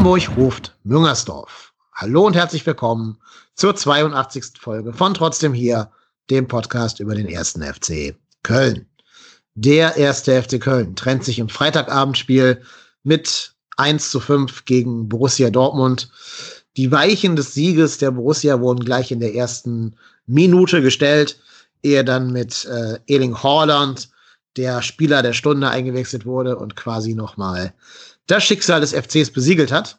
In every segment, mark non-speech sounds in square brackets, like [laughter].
Hamburg ruft Müngersdorf. Hallo und herzlich willkommen zur 82. Folge von Trotzdem hier, dem Podcast über den ersten FC Köln. Der erste FC Köln trennt sich im Freitagabendspiel mit 1 zu 5 gegen Borussia Dortmund. Die Weichen des Sieges der Borussia wurden gleich in der ersten Minute gestellt, ehe dann mit äh, Eling Haaland der Spieler der Stunde eingewechselt wurde und quasi nochmal das Schicksal des FCs besiegelt hat.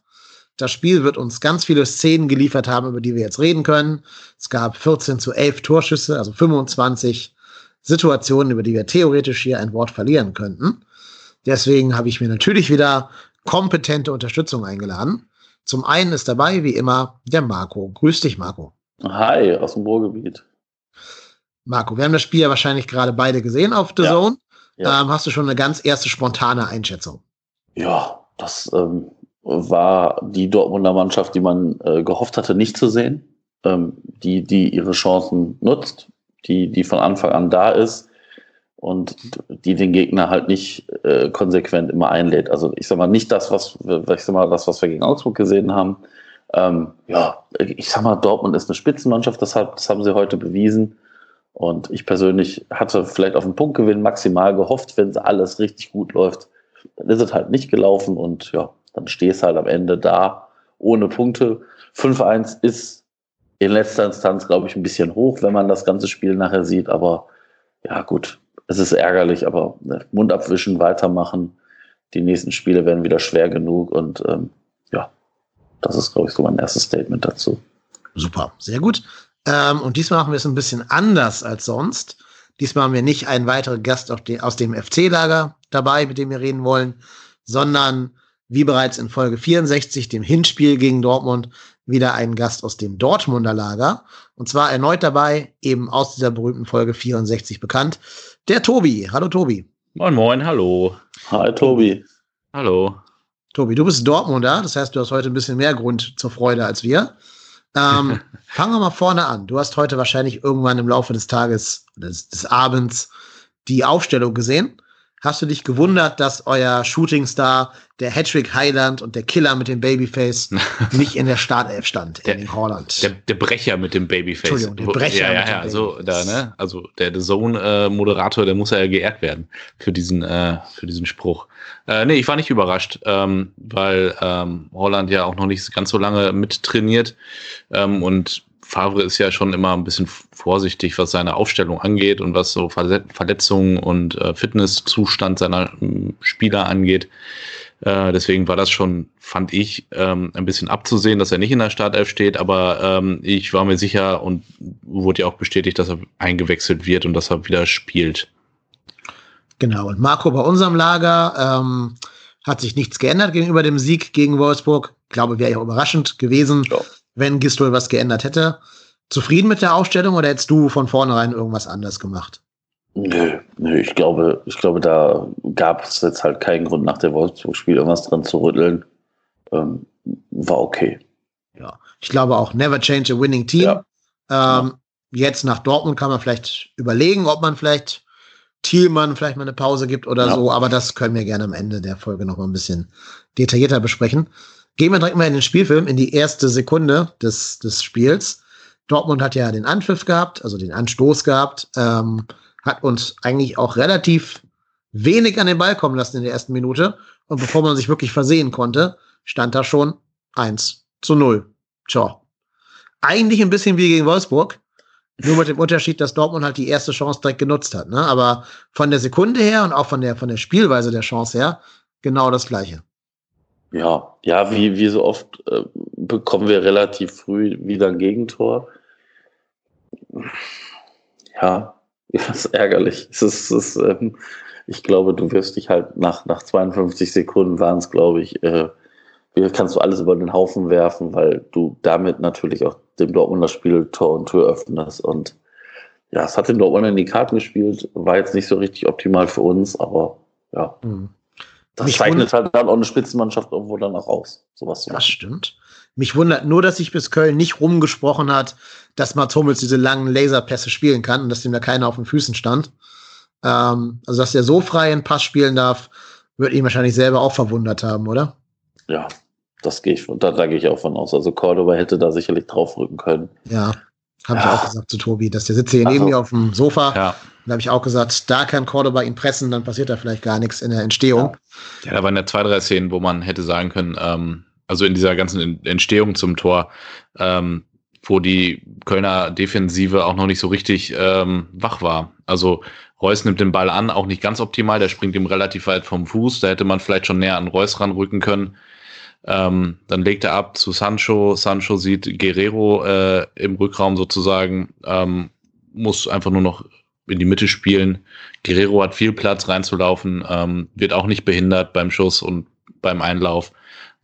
Das Spiel wird uns ganz viele Szenen geliefert haben, über die wir jetzt reden können. Es gab 14 zu 11 Torschüsse, also 25 Situationen, über die wir theoretisch hier ein Wort verlieren könnten. Deswegen habe ich mir natürlich wieder kompetente Unterstützung eingeladen. Zum einen ist dabei, wie immer, der Marco. Grüß dich, Marco. Hi, aus dem Ruhrgebiet. Marco, wir haben das Spiel ja wahrscheinlich gerade beide gesehen auf The ja. Zone. Ja. Ähm, hast du schon eine ganz erste spontane Einschätzung? Ja, das ähm, war die Dortmunder Mannschaft, die man äh, gehofft hatte, nicht zu sehen, ähm, die, die ihre Chancen nutzt, die, die von Anfang an da ist und die den Gegner halt nicht äh, konsequent immer einlädt. Also ich sag mal, nicht das, was, ich sag mal, das, was wir gegen Augsburg gesehen haben. Ähm, ja, ich sag mal, Dortmund ist eine Spitzenmannschaft, das, hat, das haben sie heute bewiesen. Und ich persönlich hatte vielleicht auf den Punktgewinn maximal gehofft, wenn es alles richtig gut läuft. Dann ist es halt nicht gelaufen und ja, dann stehst halt am Ende da ohne Punkte. 5-1 ist in letzter Instanz, glaube ich, ein bisschen hoch, wenn man das ganze Spiel nachher sieht. Aber ja, gut, es ist ärgerlich, aber ne, Mund abwischen, weitermachen. Die nächsten Spiele werden wieder schwer genug und ähm, ja, das ist, glaube ich, so mein erstes Statement dazu. Super, sehr gut. Ähm, und diesmal machen wir es ein bisschen anders als sonst. Diesmal haben wir nicht einen weiteren Gast aus dem FC-Lager dabei, mit dem wir reden wollen, sondern wie bereits in Folge 64, dem Hinspiel gegen Dortmund, wieder einen Gast aus dem Dortmunder Lager. Und zwar erneut dabei, eben aus dieser berühmten Folge 64 bekannt, der Tobi. Hallo Tobi. Moin, moin, hallo. Hi Tobi. Hallo. Tobi, du bist Dortmunder, das heißt, du hast heute ein bisschen mehr Grund zur Freude als wir. Ähm, [laughs] fangen wir mal vorne an. Du hast heute wahrscheinlich irgendwann im Laufe des Tages, des, des Abends, die Aufstellung gesehen. Hast du dich gewundert, dass euer Shootingstar, der Hattrick Highland und der Killer mit dem Babyface [laughs] nicht in der Startelf stand der, in Holland? Der, der, Brecher mit dem Babyface. Entschuldigung, der Brecher. Ja, ja, ja, so da, ne? Also der The Zone-Moderator, der muss ja geehrt werden für diesen, äh, für diesen Spruch. Äh, nee, ich war nicht überrascht, ähm, weil ähm, Holland ja auch noch nicht ganz so lange mittrainiert ähm, und Favre ist ja schon immer ein bisschen vorsichtig, was seine Aufstellung angeht und was so Verletzungen und äh, Fitnesszustand seiner äh, Spieler angeht. Äh, deswegen war das schon, fand ich, ähm, ein bisschen abzusehen, dass er nicht in der Startelf steht, aber ähm, ich war mir sicher und wurde ja auch bestätigt, dass er eingewechselt wird und dass er wieder spielt. Genau, und Marco bei unserem Lager ähm, hat sich nichts geändert gegenüber dem Sieg gegen Wolfsburg. Ich glaube, wäre ja überraschend gewesen. Ja wenn Gistol was geändert hätte. Zufrieden mit der Aufstellung oder hättest du von vornherein irgendwas anders gemacht? Nö, nö, ich glaube, ich glaube, da gab es jetzt halt keinen Grund nach dem Wolfsburg-Spiel irgendwas dran zu rütteln. Ähm, war okay. Ja, ich glaube auch, never change a winning team. Ja. Ähm, Jetzt nach Dortmund kann man vielleicht überlegen, ob man vielleicht Thielmann vielleicht mal eine Pause gibt oder ja. so, aber das können wir gerne am Ende der Folge noch mal ein bisschen detaillierter besprechen. Gehen wir direkt mal in den Spielfilm, in die erste Sekunde des, des Spiels. Dortmund hat ja den Anpfiff gehabt, also den Anstoß gehabt, ähm, hat uns eigentlich auch relativ wenig an den Ball kommen lassen in der ersten Minute. Und bevor man sich wirklich versehen konnte, stand da schon 1 zu 0. Tja. Eigentlich ein bisschen wie gegen Wolfsburg. Nur mit dem Unterschied, dass Dortmund halt die erste Chance direkt genutzt hat. Ne? Aber von der Sekunde her und auch von der, von der Spielweise der Chance her genau das Gleiche. Ja, ja, wie, wie so oft äh, bekommen wir relativ früh wieder ein Gegentor. Ja, [laughs] das ist ärgerlich. Es ist, es ist, ähm, ich glaube, du wirst dich halt nach, nach 52 Sekunden waren es, glaube ich, äh, kannst du alles über den Haufen werfen, weil du damit natürlich auch dem Dortmunder Spiel Tor und Tür öffnest. Und ja, es hat den Dortmunder in die Karten gespielt, war jetzt nicht so richtig optimal für uns, aber ja. Mhm. Das Mich zeichnet halt dann auch eine Spitzenmannschaft irgendwo dann auch aus. Sowas das stimmt. Mich wundert nur, dass sich bis Köln nicht rumgesprochen hat, dass Mats Hummels diese langen Laserpässe spielen kann und dass ihm da keiner auf den Füßen stand. Ähm, also, dass er so frei einen Pass spielen darf, wird ihn wahrscheinlich selber auch verwundert haben, oder? Ja, das gehe ich, da, da gehe ich auch von aus. Also Cordoba hätte da sicherlich draufrücken können. Ja, habe ich auch gesagt zu Tobi, dass der sitzt hier neben mir auf dem Sofa. Ja. Da habe ich auch gesagt, da kann Cordoba ihn pressen, dann passiert da vielleicht gar nichts in der Entstehung. Ja, da waren ja zwei, drei Szenen, wo man hätte sagen können, ähm, also in dieser ganzen Entstehung zum Tor, ähm, wo die Kölner Defensive auch noch nicht so richtig ähm, wach war. Also Reus nimmt den Ball an, auch nicht ganz optimal, der springt ihm relativ weit vom Fuß, da hätte man vielleicht schon näher an Reus ranrücken können. Ähm, dann legt er ab zu Sancho. Sancho sieht Guerrero äh, im Rückraum sozusagen, ähm, muss einfach nur noch in die Mitte spielen. Guerrero hat viel Platz reinzulaufen, ähm, wird auch nicht behindert beim Schuss und beim Einlauf.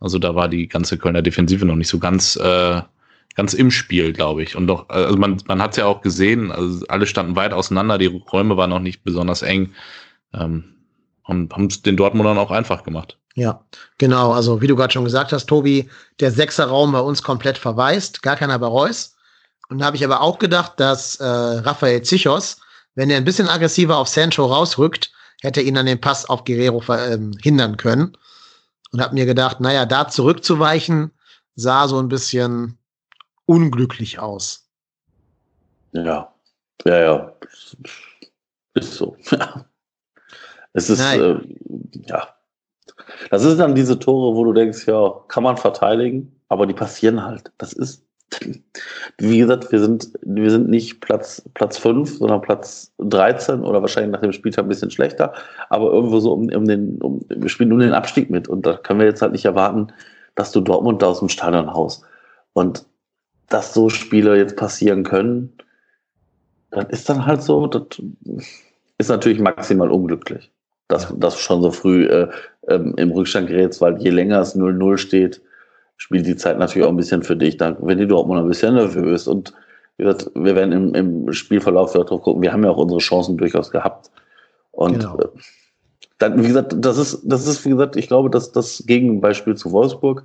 Also da war die ganze Kölner Defensive noch nicht so ganz, äh, ganz im Spiel, glaube ich. Und doch, also man, man hat es ja auch gesehen, also alle standen weit auseinander, die Räume waren noch nicht besonders eng ähm, und haben es den Dortmundern auch einfach gemacht. Ja, genau. Also wie du gerade schon gesagt hast, Tobi, der Sechserraum bei uns komplett verwaist, gar keiner bei Reus. Und da habe ich aber auch gedacht, dass äh, Raphael Zichos, wenn er ein bisschen aggressiver auf Sancho rausrückt, hätte ihn an den Pass auf Guerrero ähm, hindern können. Und habe mir gedacht, naja, da zurückzuweichen, sah so ein bisschen unglücklich aus. Ja, ja, ja. Ist so. [laughs] es ist, äh, ja, das ist dann diese Tore, wo du denkst, ja, kann man verteidigen, aber die passieren halt. Das ist, wie gesagt, wir sind, wir sind nicht Platz, Platz 5, sondern Platz 13 oder wahrscheinlich nach dem Spieltag ein bisschen schlechter, aber irgendwo so um, um den, um, wir spielen nur den Abstieg mit und da können wir jetzt halt nicht erwarten, dass du Dortmund da aus dem Stadion haust. Und dass so Spiele jetzt passieren können, das ist dann halt so, das ist natürlich maximal unglücklich dass, ja. dass du schon so früh äh, ähm, im Rückstand gerätst, weil je länger es 0-0 steht, spielt die Zeit natürlich auch ein bisschen für dich. Dann wenn die Dortmund ein bisschen nervös und wird, wir werden im, im Spielverlauf darauf gucken. Wir haben ja auch unsere Chancen durchaus gehabt. Und genau. äh, dann, wie gesagt, das ist, das ist, wie gesagt, ich glaube, dass das Gegenbeispiel zu Wolfsburg,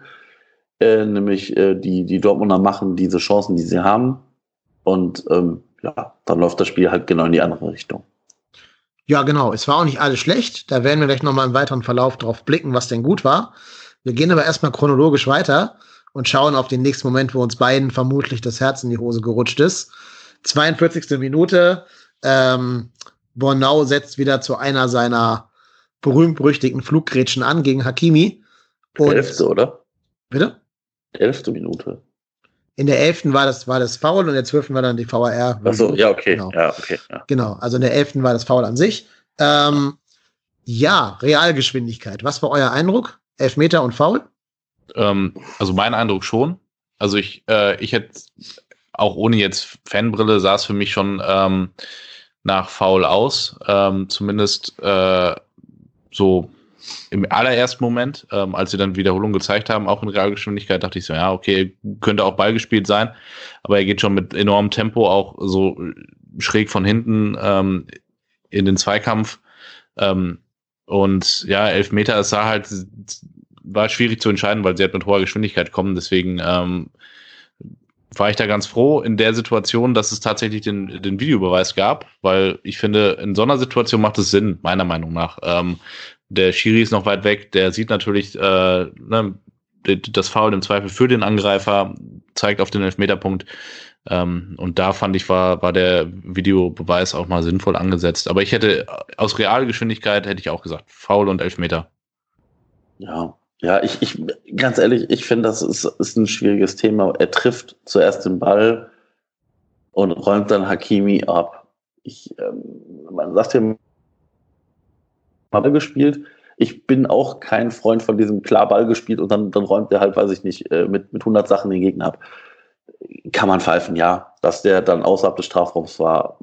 äh, nämlich äh, die, die Dortmunder machen diese Chancen, die sie haben. Und ähm, ja, dann läuft das Spiel halt genau in die andere Richtung. Ja, genau. Es war auch nicht alles schlecht. Da werden wir gleich nochmal im weiteren Verlauf drauf blicken, was denn gut war. Wir gehen aber erstmal chronologisch weiter und schauen auf den nächsten Moment, wo uns beiden vermutlich das Herz in die Hose gerutscht ist. 42. Minute. Ähm, Bornau setzt wieder zu einer seiner berühmt-berüchtigten Fluggrätschen an gegen Hakimi. Und Elfte, oder? Bitte? Elfte Minute. In der elften war das, war das Foul und in der zwölften war dann die VAR. Achso, ja, okay. Genau. Ja, okay ja. genau, also in der elften war das Foul an sich. Ähm, ja, Realgeschwindigkeit. Was war euer Eindruck? Elfmeter und Foul? Ähm, also mein Eindruck schon. Also ich, äh, ich hätte auch ohne jetzt Fanbrille sah es für mich schon ähm, nach Foul aus. Ähm, zumindest äh, so im allerersten Moment, ähm, als sie dann Wiederholung gezeigt haben, auch in Realgeschwindigkeit, dachte ich so, ja, okay, könnte auch Ball gespielt sein, aber er geht schon mit enormem Tempo auch so schräg von hinten ähm, in den Zweikampf. Ähm, und ja, elf Meter, es sah halt, war schwierig zu entscheiden, weil sie halt mit hoher Geschwindigkeit kommen. Deswegen ähm, war ich da ganz froh in der Situation, dass es tatsächlich den, den Videobeweis gab, weil ich finde, in so einer Situation macht es Sinn, meiner Meinung nach. Ähm, der Schiri ist noch weit weg, der sieht natürlich äh, ne, das Foul im Zweifel für den Angreifer, zeigt auf den Elfmeterpunkt. Ähm, und da fand ich, war, war der Videobeweis auch mal sinnvoll angesetzt. Aber ich hätte aus Realgeschwindigkeit hätte ich auch gesagt, Foul und Elfmeter. Ja, ja, ich, ich ganz ehrlich, ich finde, das ist, ist ein schwieriges Thema. Er trifft zuerst den Ball und räumt dann Hakimi ab. Ich, ähm, man sagt ja Ball gespielt. Ich bin auch kein Freund von diesem klar Ball gespielt und dann, dann räumt er halt, weiß ich nicht, äh, mit, mit 100 Sachen den Gegner ab. Kann man pfeifen, ja. Dass der dann außerhalb des Strafraums war,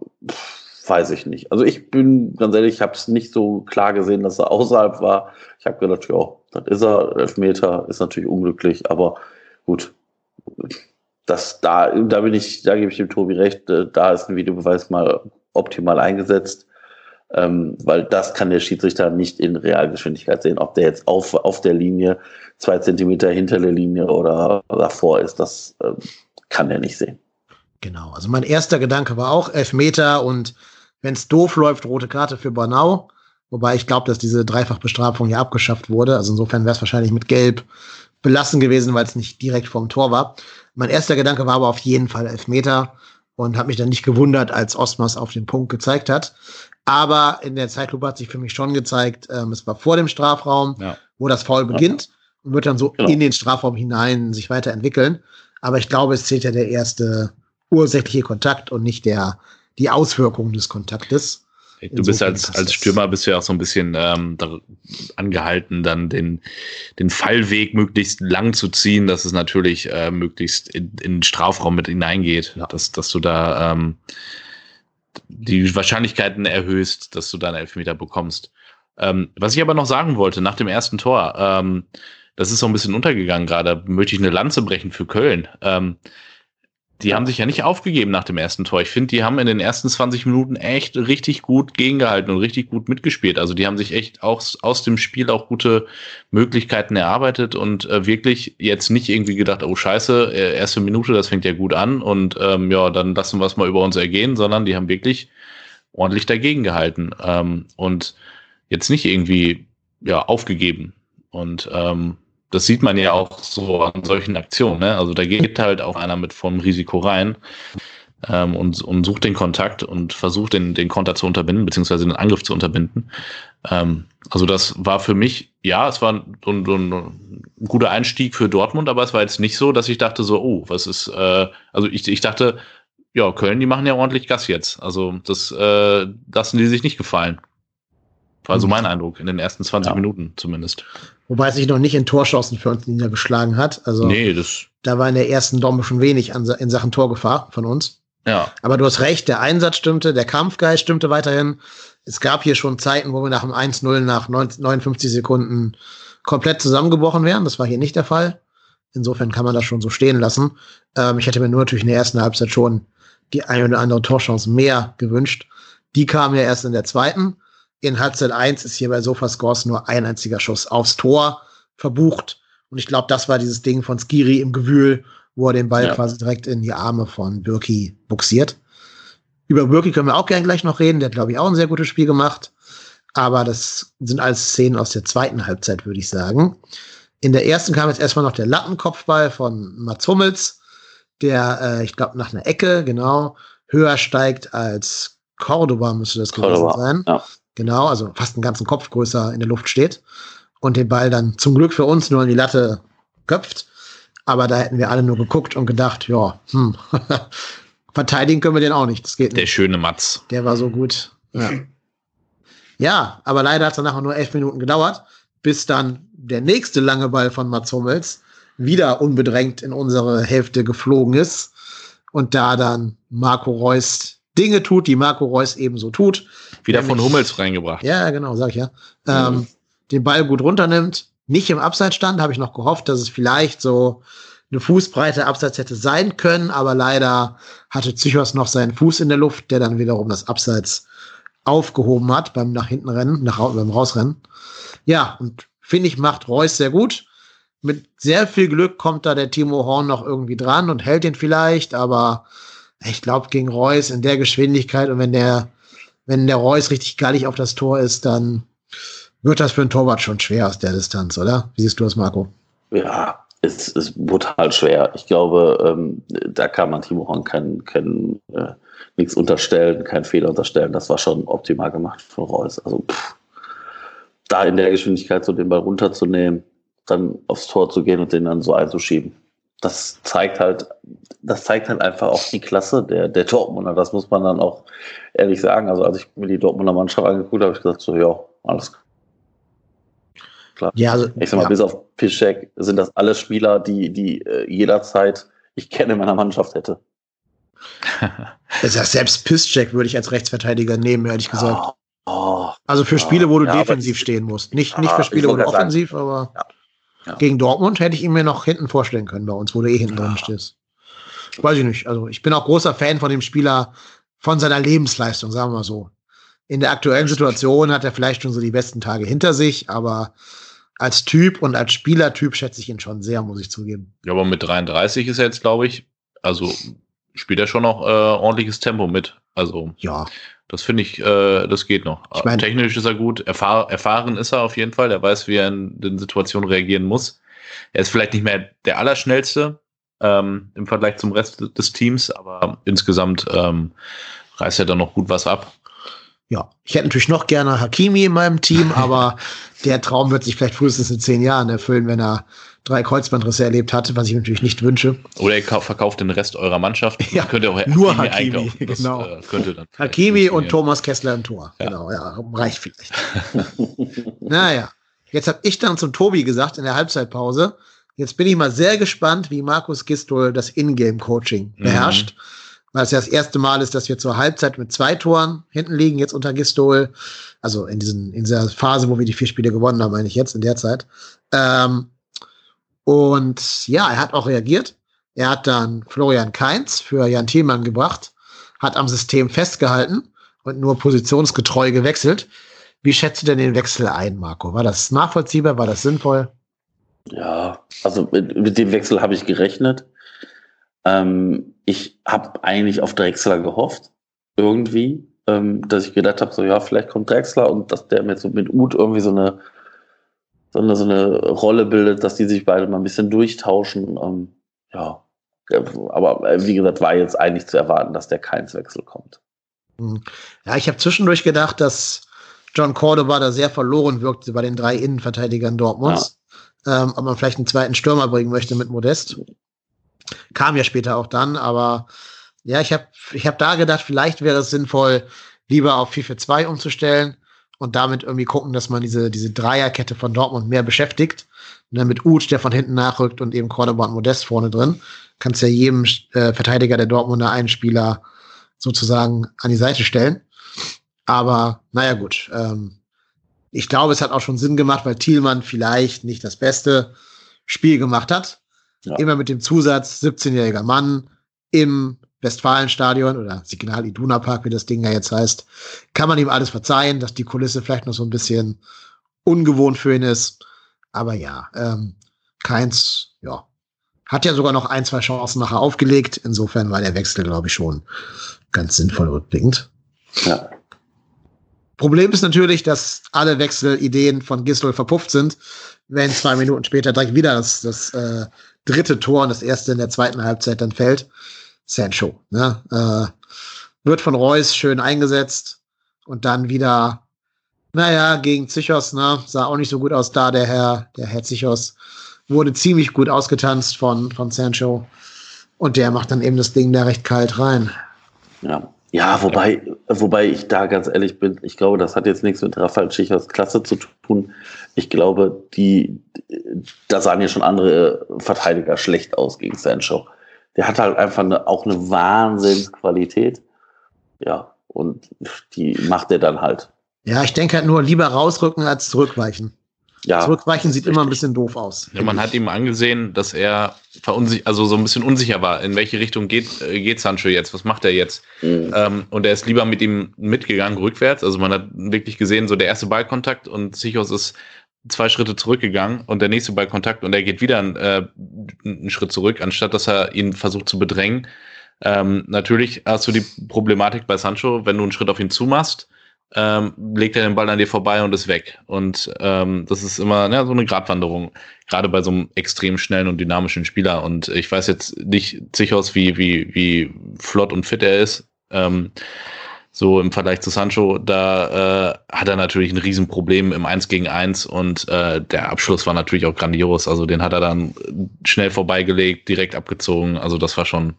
weiß ich nicht. Also ich bin ganz ehrlich, ich habe es nicht so klar gesehen, dass er außerhalb war. Ich habe gedacht, ja, das ist er, Elfmeter, ist natürlich unglücklich, aber gut. Das, da, da bin ich, da gebe ich dem Tobi recht, äh, da ist ein Videobeweis mal optimal eingesetzt ähm, weil das kann der Schiedsrichter nicht in Realgeschwindigkeit sehen. Ob der jetzt auf, auf der Linie zwei Zentimeter hinter der Linie oder davor ist, das ähm, kann er nicht sehen. Genau, also mein erster Gedanke war auch Elfmeter und wenn es doof läuft, rote Karte für Bornau. Wobei ich glaube, dass diese Dreifachbestrafung ja abgeschafft wurde. Also insofern wäre es wahrscheinlich mit Gelb belassen gewesen, weil es nicht direkt vorm Tor war. Mein erster Gedanke war aber auf jeden Fall Elfmeter und habe mich dann nicht gewundert, als Osmas auf den Punkt gezeigt hat. Aber in der Zeitlupe hat sich für mich schon gezeigt, ähm, es war vor dem Strafraum, ja. wo das Foul beginnt ja. und wird dann so genau. in den Strafraum hinein sich weiterentwickeln. Aber ich glaube, es zählt ja der erste ursächliche Kontakt und nicht der, die Auswirkungen des Kontaktes. Du bist als, als Stürmer bist du ja auch so ein bisschen ähm, angehalten, dann den, den Fallweg möglichst lang zu ziehen, dass es natürlich äh, möglichst in, in den Strafraum mit hineingeht, ja. dass, dass du da ähm, die Wahrscheinlichkeiten erhöhst, dass du dann Elfmeter bekommst. Ähm, was ich aber noch sagen wollte, nach dem ersten Tor, ähm, das ist so ein bisschen untergegangen gerade, möchte ich eine Lanze brechen für Köln. Ähm, die haben sich ja nicht aufgegeben nach dem ersten Tor. Ich finde, die haben in den ersten 20 Minuten echt richtig gut gegengehalten und richtig gut mitgespielt. Also die haben sich echt auch aus dem Spiel auch gute Möglichkeiten erarbeitet und äh, wirklich jetzt nicht irgendwie gedacht, oh scheiße, äh, erste Minute, das fängt ja gut an und ähm, ja, dann lassen wir es mal über uns ergehen, sondern die haben wirklich ordentlich dagegen gehalten ähm, und jetzt nicht irgendwie ja aufgegeben. Und ähm, das sieht man ja auch so an solchen Aktionen. Ne? Also da geht halt auch einer mit vollem Risiko rein ähm, und, und sucht den Kontakt und versucht den, den Konter zu unterbinden, beziehungsweise den Angriff zu unterbinden. Ähm, also das war für mich, ja, es war ein, ein, ein, guter Einstieg für Dortmund, aber es war jetzt nicht so, dass ich dachte so, oh, was ist, äh, also ich, ich dachte, ja, Köln, die machen ja ordentlich Gas jetzt. Also das äh, lassen die sich nicht gefallen. War so mhm. mein Eindruck in den ersten 20 ja. Minuten zumindest. Wobei es sich noch nicht in Torschancen für uns niedergeschlagen hat. Also nee, das da war in der ersten Dombe schon wenig an, in Sachen Torgefahr von uns. Ja. Aber du hast recht, der Einsatz stimmte, der Kampfgeist stimmte weiterhin. Es gab hier schon Zeiten, wo wir nach dem 1-0 nach 59 Sekunden komplett zusammengebrochen wären. Das war hier nicht der Fall. Insofern kann man das schon so stehen lassen. Ähm, ich hätte mir nur natürlich in der ersten Halbzeit schon die eine oder andere Torchance mehr gewünscht. Die kam ja erst in der zweiten. In Halbzeit 1 ist hier bei Sofascores nur ein einziger Schuss aufs Tor verbucht. Und ich glaube, das war dieses Ding von Skiri im Gewühl, wo er den Ball ja. quasi direkt in die Arme von Birki buxiert. Über Birki können wir auch gern gleich noch reden. Der hat, glaube ich, auch ein sehr gutes Spiel gemacht. Aber das sind alles Szenen aus der zweiten Halbzeit, würde ich sagen. In der ersten kam jetzt erstmal noch der Lattenkopfball von Mats Hummels, der, äh, ich glaube, nach einer Ecke, genau, höher steigt als Cordoba, müsste das gewesen sein. Ja. Genau, also fast einen ganzen Kopf größer in der Luft steht und den Ball dann zum Glück für uns nur in die Latte köpft. Aber da hätten wir alle nur geguckt und gedacht, ja, hm, [laughs] verteidigen können wir den auch nicht. Das geht nicht. Der schöne Matz. Der war so gut. Ja, ja aber leider hat es dann nachher nur elf Minuten gedauert, bis dann der nächste lange Ball von Mats Hummels wieder unbedrängt in unsere Hälfte geflogen ist. Und da dann Marco Reus Dinge tut, die Marco Reus ebenso tut. Wieder von Hummels reingebracht. Ja, genau, sag ich ja. Ähm, mhm. Den Ball gut runternimmt, nicht im Abseits stand, habe ich noch gehofft, dass es vielleicht so eine Fußbreite Abseits hätte sein können, aber leider hatte Zychos noch seinen Fuß in der Luft, der dann wiederum das Abseits aufgehoben hat beim nach hinten rennen, nach, beim Rausrennen. Ja, und finde ich, macht Reus sehr gut. Mit sehr viel Glück kommt da der Timo Horn noch irgendwie dran und hält ihn vielleicht, aber ich glaube, gegen Reus in der Geschwindigkeit und wenn der, wenn der Reus richtig gallig auf das Tor ist, dann wird das für einen Torwart schon schwer aus der Distanz, oder? Wie siehst du das, Marco? Ja, es ist brutal schwer. Ich glaube, ähm, da kann man Timo Horn kein, kein, äh, nichts unterstellen, keinen Fehler unterstellen. Das war schon optimal gemacht von Reus. Also pff, da in der Geschwindigkeit so den Ball runterzunehmen, dann aufs Tor zu gehen und den dann so einzuschieben das zeigt halt, das zeigt halt einfach auch die Klasse der, der Dortmunder. Das muss man dann auch ehrlich sagen. Also als ich mir die Dortmunder Mannschaft angeguckt habe, habe ich gesagt, so, ja, alles klar. Ja, also, ich sag mal, ja. bis auf Piszek sind das alle Spieler, die, die äh, jederzeit ich kenne in meiner Mannschaft hätte. [laughs] also selbst Piszczek würde ich als Rechtsverteidiger nehmen, ehrlich gesagt. Oh, oh, also für Spiele, wo du ja, defensiv stehen musst. Nicht, nicht für Spiele, wo du offensiv, sagen, aber. Ja. Gegen Dortmund hätte ich ihn mir noch hinten vorstellen können bei uns, wo du eh hinten ja. drin stehst. Weiß ich nicht. Also ich bin auch großer Fan von dem Spieler, von seiner Lebensleistung, sagen wir mal so. In der aktuellen Situation hat er vielleicht schon so die besten Tage hinter sich, aber als Typ und als Spielertyp schätze ich ihn schon sehr, muss ich zugeben. Ja, aber mit 33 ist er jetzt, glaube ich, also spielt er schon noch äh, ordentliches Tempo mit. Also ja. Das finde ich, äh, das geht noch. Ich mein, Technisch ist er gut, erfahr erfahren ist er auf jeden Fall. Er weiß, wie er in den Situationen reagieren muss. Er ist vielleicht nicht mehr der Allerschnellste ähm, im Vergleich zum Rest des Teams, aber insgesamt ähm, reißt er da noch gut was ab. Ja, ich hätte natürlich noch gerne Hakimi in meinem Team, [laughs] aber der Traum wird sich vielleicht frühestens in zehn Jahren erfüllen, wenn er drei Kreuzbandrisse erlebt hat, was ich natürlich nicht wünsche. Oder ihr verkauft den Rest eurer Mannschaft. [laughs] Ja, könnt ihr auch nur Hakimi, Hakimi das, genau. Äh, könnte dann Hakimi und Thomas Kessler im Tor. Ja. Genau, ja, reicht vielleicht. [laughs] naja, jetzt habe ich dann zum Tobi gesagt in der Halbzeitpause, jetzt bin ich mal sehr gespannt, wie Markus Gistol das Ingame-Coaching mhm. beherrscht. Mhm weil es ja das erste Mal ist, dass wir zur Halbzeit mit zwei Toren hinten liegen, jetzt unter Gistol. Also in, diesen, in dieser Phase, wo wir die vier Spiele gewonnen haben, meine ich jetzt in der Zeit. Ähm, und ja, er hat auch reagiert. Er hat dann Florian Kainz für Jan Thielmann gebracht, hat am System festgehalten und nur positionsgetreu gewechselt. Wie schätzt du denn den Wechsel ein, Marco? War das nachvollziehbar? War das sinnvoll? Ja, also mit, mit dem Wechsel habe ich gerechnet. Ähm, ich habe eigentlich auf Drexler gehofft, irgendwie, ähm, dass ich gedacht habe, so ja, vielleicht kommt Drexler und dass der mit so mit Ut irgendwie so eine, so eine, so eine Rolle bildet, dass die sich beide mal ein bisschen durchtauschen. Ähm, ja, aber äh, wie gesagt, war jetzt eigentlich zu erwarten, dass der keins Wechsel kommt. Hm. Ja, ich habe zwischendurch gedacht, dass John Cordoba da sehr verloren wirkte bei den drei Innenverteidigern Dortmunds. Ja. Ähm, ob man vielleicht einen zweiten Stürmer bringen möchte mit Modest. Kam ja später auch dann, aber ja, ich habe ich hab da gedacht, vielleicht wäre es sinnvoll, lieber auf 4-4-2 umzustellen und damit irgendwie gucken, dass man diese, diese Dreierkette von Dortmund mehr beschäftigt. Und dann mit Uth, der von hinten nachrückt und eben Cordoba und Modest vorne drin, kannst ja jedem äh, Verteidiger der Dortmunder einen Spieler sozusagen an die Seite stellen. Aber naja, gut. Ähm, ich glaube, es hat auch schon Sinn gemacht, weil Thielmann vielleicht nicht das beste Spiel gemacht hat. Ja. Immer mit dem Zusatz 17-jähriger Mann im Westfalenstadion oder Signal Iduna Park, wie das Ding ja jetzt heißt, kann man ihm alles verzeihen, dass die Kulisse vielleicht noch so ein bisschen ungewohnt für ihn ist. Aber ja, ähm, keins, ja, hat ja sogar noch ein, zwei Chancen nachher aufgelegt. Insofern war der Wechsel, glaube ich, schon ganz sinnvoll rückblickend. Ja. Problem ist natürlich, dass alle Wechselideen von Gisdol verpufft sind, wenn zwei Minuten später direkt wieder das, das äh, dritte Tor und das erste in der zweiten Halbzeit dann fällt. Sancho. Ne? Äh, wird von Reus schön eingesetzt und dann wieder, naja, gegen Zichos, ne? sah auch nicht so gut aus da, der Herr, der Herr Zichos wurde ziemlich gut ausgetanzt von, von Sancho und der macht dann eben das Ding da recht kalt rein. Ja, ja, wobei, wobei ich da ganz ehrlich bin, ich glaube, das hat jetzt nichts mit Rafael Schichers Klasse zu tun. Ich glaube, die, da sahen ja schon andere Verteidiger schlecht aus gegen Sancho. Der hat halt einfach eine, auch eine Wahnsinnsqualität. Ja, und die macht er dann halt. Ja, ich denke halt nur lieber rausrücken als zurückweichen. Ja, Zurückweichen sieht immer ein bisschen doof aus. Ja, man hat ihm angesehen, dass er verunsicher, also so ein bisschen unsicher war, in welche Richtung geht, äh, geht Sancho jetzt, was macht er jetzt? Mhm. Ähm, und er ist lieber mit ihm mitgegangen, rückwärts. Also man hat wirklich gesehen, so der erste Ballkontakt und Sichos ist zwei Schritte zurückgegangen und der nächste Ballkontakt und er geht wieder einen, äh, einen Schritt zurück, anstatt dass er ihn versucht zu bedrängen. Ähm, natürlich hast du die Problematik bei Sancho, wenn du einen Schritt auf ihn zumachst, ähm, legt er den Ball an dir vorbei und ist weg. Und ähm, das ist immer ja, so eine Gratwanderung, gerade bei so einem extrem schnellen und dynamischen Spieler. Und ich weiß jetzt nicht sicher aus, wie, wie, wie flott und fit er ist. Ähm, so im Vergleich zu Sancho, da äh, hat er natürlich ein Riesenproblem im 1 gegen 1 und äh, der Abschluss war natürlich auch grandios. Also den hat er dann schnell vorbeigelegt, direkt abgezogen. Also das war schon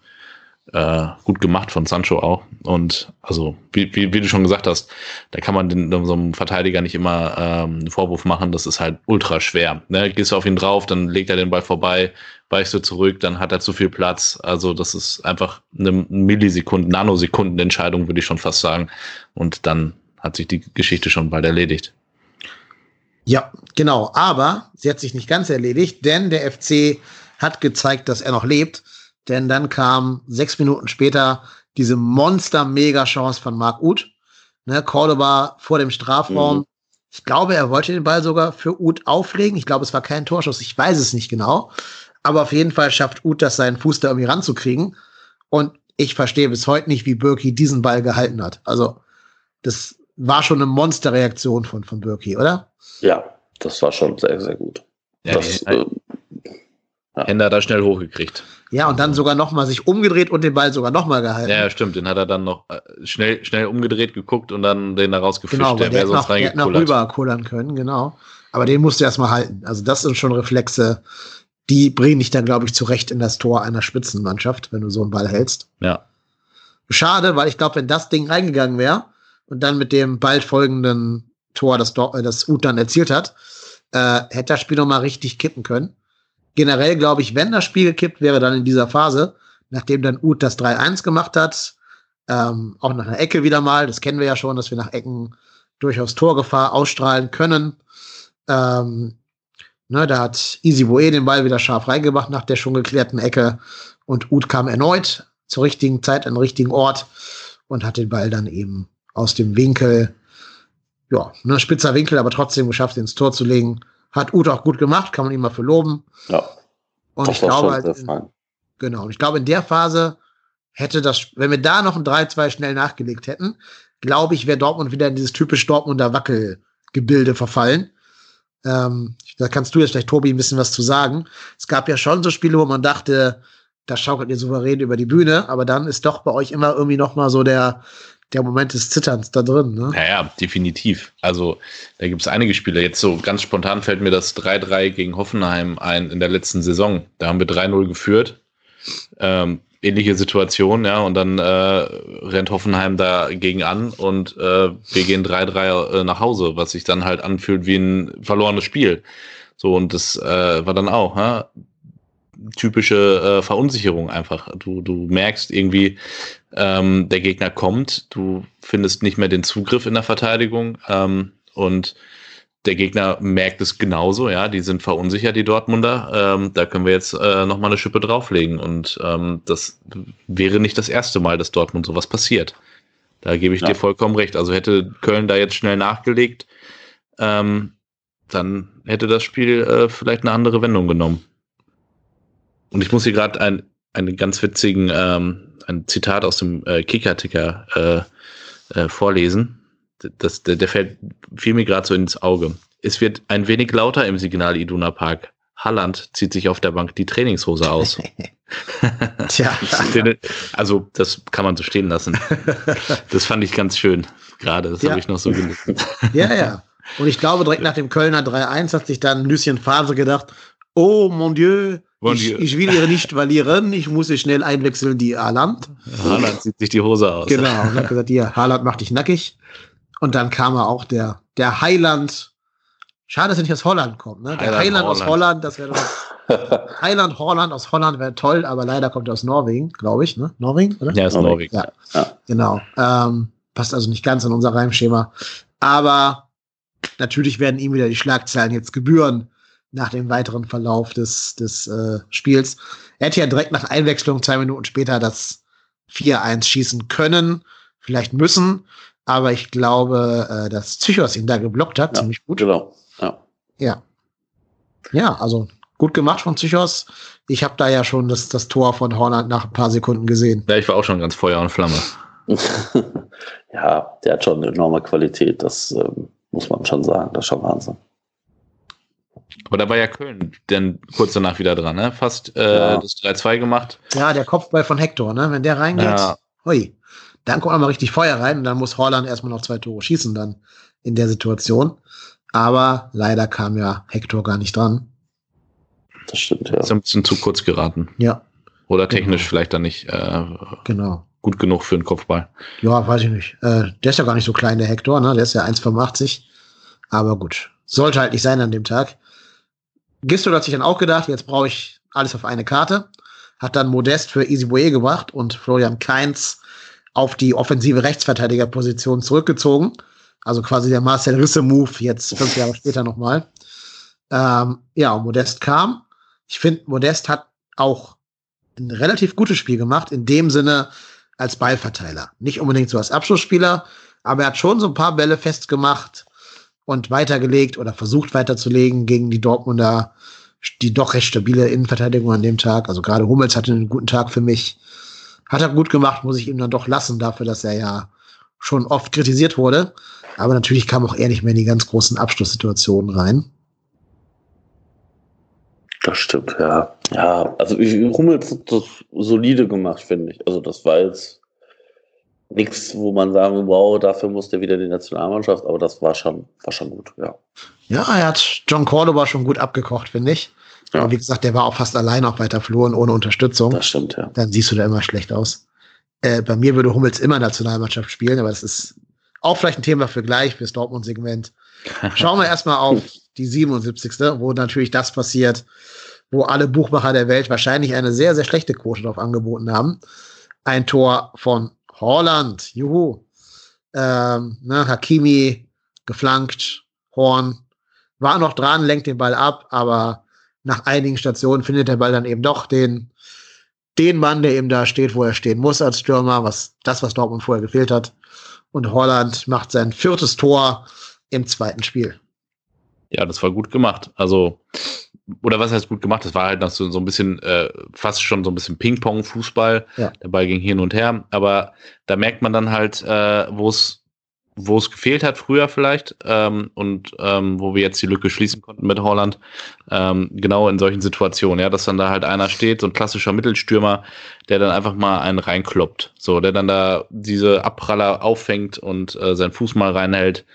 äh, gut gemacht von Sancho auch. Und also, wie, wie, wie, du schon gesagt hast, da kann man den, so einem Verteidiger nicht immer ähm, einen Vorwurf machen. Das ist halt ultra schwer. Ne? Gehst du auf ihn drauf, dann legt er den Ball vorbei, weichst du zurück, dann hat er zu viel Platz. Also, das ist einfach eine Millisekunden, Nanosekunden-Entscheidung, würde ich schon fast sagen. Und dann hat sich die Geschichte schon bald erledigt. Ja, genau. Aber sie hat sich nicht ganz erledigt, denn der FC hat gezeigt, dass er noch lebt denn dann kam sechs Minuten später diese Monster-Mega-Chance von Marc Uth. Ne, Cordoba vor dem Strafraum. Mhm. Ich glaube, er wollte den Ball sogar für Uth auflegen. Ich glaube, es war kein Torschuss. Ich weiß es nicht genau. Aber auf jeden Fall schafft Uth das, seinen Fuß da irgendwie ranzukriegen. Und ich verstehe bis heute nicht, wie Birki diesen Ball gehalten hat. Also, das war schon eine Monsterreaktion von, von Birki, oder? Ja, das war schon sehr, sehr gut. Ja, das, äh, Ja. Hände hat er schnell hochgekriegt. Ja, und dann sogar nochmal sich umgedreht und den Ball sogar nochmal gehalten. Ja, stimmt. Den hat er dann noch äh, schnell, schnell umgedreht, geguckt und dann den da rausgefischt. Genau, der wäre sonst noch, noch rüber können, genau. Aber den musst du erstmal halten. Also das sind schon Reflexe, die bringen dich dann, glaube ich, zurecht in das Tor einer Spitzenmannschaft, wenn du so einen Ball hältst. Ja. Schade, weil ich glaube, wenn das Ding reingegangen wäre und dann mit dem bald folgenden Tor das, äh, das Ut dann erzielt hat, äh, hätte das Spiel noch mal richtig kippen können. Generell glaube ich, wenn das Spiel gekippt wäre, dann in dieser Phase, nachdem dann Ut das 3-1 gemacht hat, ähm, auch nach einer Ecke wieder mal, das kennen wir ja schon, dass wir nach Ecken durchaus Torgefahr ausstrahlen können. Ähm, ne, da hat Easy Boe den Ball wieder scharf reingemacht nach der schon geklärten Ecke und Ut kam erneut zur richtigen Zeit an den richtigen Ort und hat den Ball dann eben aus dem Winkel ja, ne, spitzer Winkel, aber trotzdem geschafft, ins Tor zu legen. Hat Uth auch gut gemacht, kann man ihm mal für loben. Ja. Und ich glaube halt, in, genau, und ich glaube, in der Phase hätte das, wenn wir da noch ein 3-2 schnell nachgelegt hätten, glaube ich, wäre Dortmund wieder in dieses typisch Dortmunder Wackelgebilde verfallen. Ähm, da kannst du jetzt vielleicht, Tobi, ein bisschen was zu sagen. Es gab ja schon so Spiele, wo man dachte, da schaukelt ihr souverän über die Bühne, aber dann ist doch bei euch immer irgendwie noch mal so der, der Moment des Zitterns da drin. Ne? Ja, ja, definitiv. Also da gibt es einige Spiele. Jetzt so ganz spontan fällt mir das 3-3 gegen Hoffenheim ein in der letzten Saison. Da haben wir 3-0 geführt. Ähm, ähnliche Situation, ja, und dann äh, rennt Hoffenheim dagegen an und äh, wir gehen 3-3 äh, nach Hause, was sich dann halt anfühlt wie ein verlorenes Spiel. So, und das äh, war dann auch, ja, typische äh, Verunsicherung einfach. Du, du merkst irgendwie, ähm, der Gegner kommt, du findest nicht mehr den Zugriff in der Verteidigung ähm, und der Gegner merkt es genauso, ja, die sind verunsichert, die Dortmunder. Ähm, da können wir jetzt äh, nochmal eine Schippe drauflegen. Und ähm, das wäre nicht das erste Mal, dass Dortmund sowas passiert. Da gebe ich ja. dir vollkommen recht. Also hätte Köln da jetzt schnell nachgelegt, ähm, dann hätte das Spiel äh, vielleicht eine andere Wendung genommen. Und ich muss hier gerade ein, einen ganz witzigen, ähm, ein Zitat aus dem äh, Kicker-Ticker äh, äh, vorlesen. Das, der, der fällt, fiel mir gerade so ins Auge. Es wird ein wenig lauter im Signal Iduna Park. Halland zieht sich auf der Bank die Trainingshose aus. [laughs] Tja. also, das kann man so stehen lassen. Das fand ich ganz schön. Gerade, das ja. habe ich noch so gelesen. [laughs] Ja, ja. Und ich glaube, direkt nach dem Kölner 3-1 hat sich dann Lucien Favre gedacht, oh mon Dieu, ich, ich, will ihr nicht verlieren, ich muss sie schnell einwechseln, die Haaland. Haaland zieht sich die Hose aus. Genau, und hat gesagt, hier, Haaland macht dich nackig. Und dann kam er auch der, der Highland. Schade, dass er nicht aus Holland kommt, ne? Der Highland, Highland aus Holland, das wäre doch. [laughs] Highland Holland aus Holland wäre toll, aber leider kommt er aus Norwegen, glaube ich, ne? Norwegen, oder? Ja, aus Norwegen. Ja, ja. genau. Ähm, passt also nicht ganz in unser Reimschema. Aber natürlich werden ihm wieder die Schlagzeilen jetzt gebühren nach dem weiteren Verlauf des, des äh, Spiels. Er hätte ja direkt nach Einwechslung zwei Minuten später das 4-1 schießen können, vielleicht müssen, aber ich glaube, äh, dass Psychos ihn da geblockt hat, ja, ziemlich gut. Genau, ja. Ja, ja also gut gemacht von Psychos. Ich habe da ja schon das, das Tor von Horland nach ein paar Sekunden gesehen. Ja, ich war auch schon ganz Feuer und Flamme. [laughs] ja, der hat schon eine enorme Qualität, das ähm, muss man schon sagen. Das ist schon Wahnsinn. Aber da war ja Köln dann kurz danach wieder dran, ne? Fast äh, ja. das 3-2 gemacht. Ja, der Kopfball von Hector, ne? Wenn der reingeht, ja. hui, dann kommt mal richtig Feuer rein und dann muss Holland erstmal noch zwei Tore schießen dann in der Situation. Aber leider kam ja Hector gar nicht dran. Das stimmt, ja. Ist ein bisschen zu kurz geraten. Ja. Oder technisch genau. vielleicht dann nicht äh, genau. gut genug für einen Kopfball. Ja, weiß ich nicht. Äh, der ist ja gar nicht so klein, der Hector, ne? Der ist ja 1,85. Aber gut. Sollte halt nicht sein an dem Tag. Gistol hat sich dann auch gedacht, jetzt brauche ich alles auf eine Karte. Hat dann Modest für Easy Boye gebracht und Florian Kainz auf die offensive Rechtsverteidigerposition zurückgezogen. Also quasi der Marcel Risse-Move jetzt fünf Jahre später nochmal. Ähm, ja, und Modest kam. Ich finde, Modest hat auch ein relativ gutes Spiel gemacht, in dem Sinne als Ballverteiler. Nicht unbedingt so als Abschlussspieler, aber er hat schon so ein paar Bälle festgemacht, und weitergelegt oder versucht weiterzulegen gegen die Dortmunder, die doch recht stabile Innenverteidigung an dem Tag. Also gerade Hummels hatte einen guten Tag für mich. Hat er gut gemacht, muss ich ihm dann doch lassen, dafür, dass er ja schon oft kritisiert wurde. Aber natürlich kam auch er nicht mehr in die ganz großen Abschlusssituationen rein. Das stimmt, ja. Ja, also Hummels hat das solide gemacht, finde ich. Also das war jetzt nichts, wo man sagen, wow, dafür muss der wieder die Nationalmannschaft, aber das war schon, war schon gut, ja. Ja, er hat John Cordoba schon gut abgekocht, finde ich. Ja. Aber wie gesagt, der war auch fast allein auf weiter Flur und ohne Unterstützung. Das stimmt, ja. Dann siehst du da immer schlecht aus. Äh, bei mir würde Hummels immer Nationalmannschaft spielen, aber das ist auch vielleicht ein Thema für gleich, fürs Dortmund-Segment. [laughs] Schauen wir erstmal auf die 77. wo natürlich das passiert, wo alle Buchmacher der Welt wahrscheinlich eine sehr, sehr schlechte Quote drauf angeboten haben. Ein Tor von Holland, juhu. Ähm, ne, Hakimi geflankt, Horn war noch dran, lenkt den Ball ab, aber nach einigen Stationen findet der Ball dann eben doch den, den Mann, der eben da steht, wo er stehen muss als Stürmer, was das, was Dortmund vorher gefehlt hat. Und Holland macht sein viertes Tor im zweiten Spiel. Ja, das war gut gemacht. Also, oder was heißt gut gemacht? Das war halt noch so, so ein bisschen, äh, fast schon so ein bisschen Ping-Pong-Fußball. Ja. Der Ball ging hin und her. Aber da merkt man dann halt, äh, wo es wo es gefehlt hat früher vielleicht ähm, und ähm, wo wir jetzt die Lücke schließen konnten mit Holland, ähm, genau in solchen Situationen, ja, dass dann da halt einer steht, so ein klassischer Mittelstürmer, der dann einfach mal einen reinkloppt, so, der dann da diese Abpraller auffängt und äh, seinen Fuß mal reinhält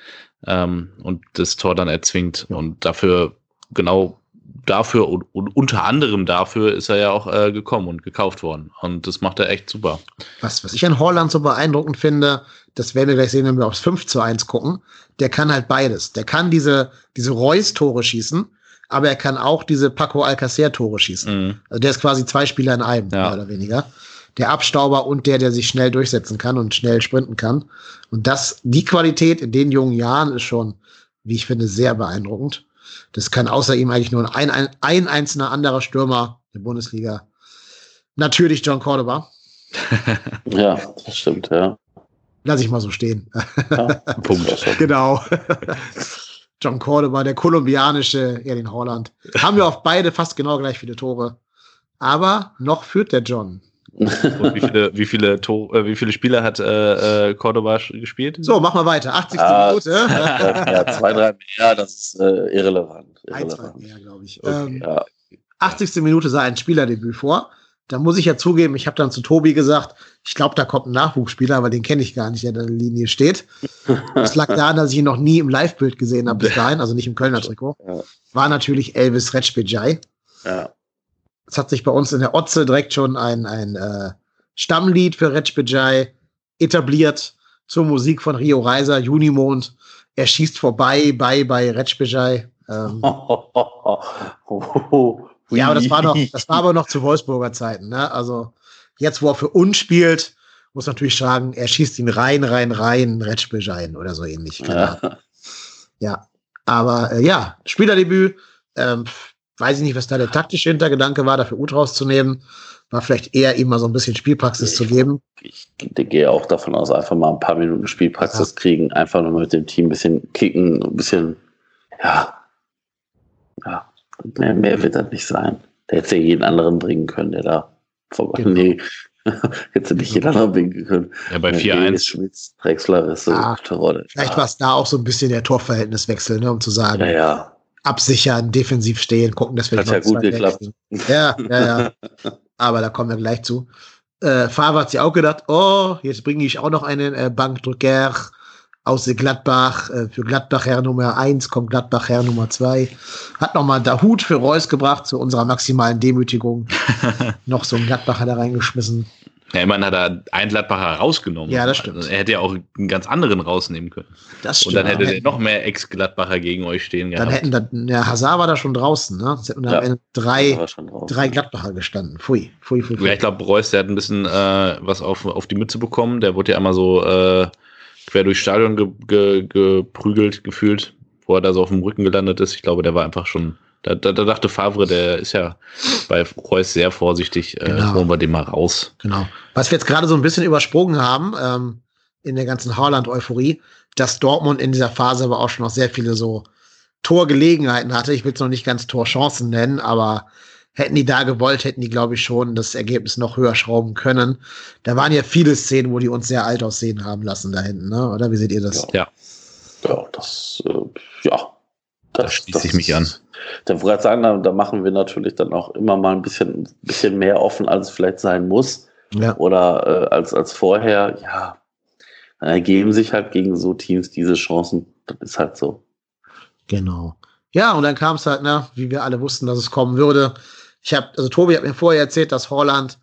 ähm, und das Tor dann erzwingt und dafür genau dafür und, und, unter anderem dafür ist er ja auch äh, gekommen und gekauft worden. Und das macht er echt super. Was, was ich an Holland so beeindruckend finde, das werden wir gleich sehen, wenn wir aufs 5 zu 1 gucken, der kann halt beides. Der kann diese, diese Reus-Tore schießen, aber er kann auch diese Paco Alcacer-Tore schießen. Mhm. Also der ist quasi zwei Spieler in einem, ja. mehr oder weniger. Der Abstauber und der, der sich schnell durchsetzen kann und schnell sprinten kann. Und das, die Qualität in den jungen Jahren ist schon, wie ich finde, sehr beeindruckend. Das kann außer ihm eigentlich nur ein, ein, ein einzelner anderer Stürmer der Bundesliga. Natürlich John Cordoba. [laughs] ja, das stimmt, ja. Lass ich mal so stehen. Ja, Punkt. [laughs] genau. John Cordoba, der kolumbianische Erling Holland. Haben wir auf beide fast genau gleich viele Tore. Aber noch führt der John. [laughs] Und wie viele, wie viele, Tor, äh, wie viele Spiele hat äh, äh, Cordoba gespielt? So, mach mal weiter. 80. Ah, Minute. [laughs] ja, zwei, drei mehr, das ist äh, irrelevant. irrelevant. Ein, zwei mehr, glaube ich. Okay, ähm, ja. 80. Minute sah ein Spielerdebüt vor. Da muss ich ja zugeben, ich habe dann zu Tobi gesagt, ich glaube, da kommt ein Nachwuchsspieler, aber den kenne ich gar nicht, der da in der Linie steht. [laughs] Das lag daran, dass ich ihn noch nie im Live-Bild gesehen habe bis dahin, also nicht im Kölner Trikot. War natürlich Elvis Retschbejai. Ja. Es hat sich bei uns in der Otze direkt schon ein, ein äh, Stammlied für Retschbejai etabliert zur Musik von Rio Reiser, Junimond. Er schießt vorbei bei, bei Retschbejai. Ähm, [laughs] ja, aber das war noch, das war aber noch zu Wolfsburger Zeiten, ne? Also jetzt, wo er für uns spielt, muss natürlich sagen, er schießt ihn rein, rein, rein, Retschbeschein oder so ähnlich. Ja. [laughs] ja. Aber äh, ja, Spielerdebüt, ähm, weiß ich nicht, was da der taktische Hintergedanke war, dafür Ut rauszunehmen. War vielleicht eher ihm mal so ein bisschen Spielpraxis ich, zu geben. Ich, ich gehe auch davon aus, einfach mal ein paar Minuten Spielpraxis ja. kriegen, einfach nur mit dem Team ein bisschen kicken, ein bisschen, ja, ja, mehr, mehr wird das nicht sein. Der hätte ja jeden anderen bringen können, der da vorbei. Genau. Nee, [laughs] hätte nicht jeden anderen bringen können. Ja, bei 4-1. Schmitz, Drexler ist so ja, Rolle. Vielleicht ja. war es da auch so ein bisschen der Torverhältniswechsel, ne, um zu sagen, ja, ja. Absichern, defensiv stehen, gucken, dass wir Hat ja gut geklappt. Ja, ja, ja. [laughs] Aber da kommen wir gleich zu. Äh, Favre hat sich auch gedacht, oh, jetzt bringe ich auch noch einen äh, Bankdrücker aus Gladbach. Äh, für Gladbach Herr Nummer 1 kommt Gladbach Herr Nummer 2. Hat nochmal Hut für Reus gebracht zu unserer maximalen Demütigung. [laughs] noch so ein Gladbacher da reingeschmissen. Ja, immerhin hat er einen Gladbacher rausgenommen. Ja, das stimmt. Also er hätte ja auch einen ganz anderen rausnehmen können. Das stimmt. Und dann hätte er noch mehr Ex-Gladbacher gegen euch stehen gehabt. Dann hätten dann, ja, Hazard war da schon draußen, ne? Es hätten ja, da drei, drei Gladbacher gestanden. Pfui, pfui, pfui. pfui. Ja, ich glaube, Reus, der hat ein bisschen äh, was auf, auf die Mütze bekommen. Der wurde ja einmal so äh, quer durchs Stadion ge, ge, geprügelt, gefühlt, wo er da so auf dem Rücken gelandet ist. Ich glaube, der war einfach schon. Da, da, da dachte Favre, der ist ja bei Reus sehr vorsichtig, äh, genau. holen wir den mal raus. Genau. Was wir jetzt gerade so ein bisschen übersprungen haben, ähm, in der ganzen Haaland-Euphorie, dass Dortmund in dieser Phase aber auch schon noch sehr viele so Torgelegenheiten hatte. Ich will es noch nicht ganz Torchancen nennen, aber hätten die da gewollt, hätten die, glaube ich, schon das Ergebnis noch höher schrauben können. Da waren ja viele Szenen, wo die uns sehr alt aussehen haben lassen da hinten, ne? oder? Wie seht ihr das? Ja, ja, das, äh, ja, da schließe ich mich an. Da wollte sagen, da, da, machen wir natürlich dann auch immer mal ein bisschen, bisschen mehr offen, als es vielleicht sein muss. Ja. Oder äh, als, als vorher. Ja, dann ergeben sich halt gegen so Teams diese Chancen. Das ist halt so. Genau. Ja, und dann kam es halt, ne, wie wir alle wussten, dass es kommen würde. Ich habe, also Tobi hat mir vorher erzählt, dass Holland,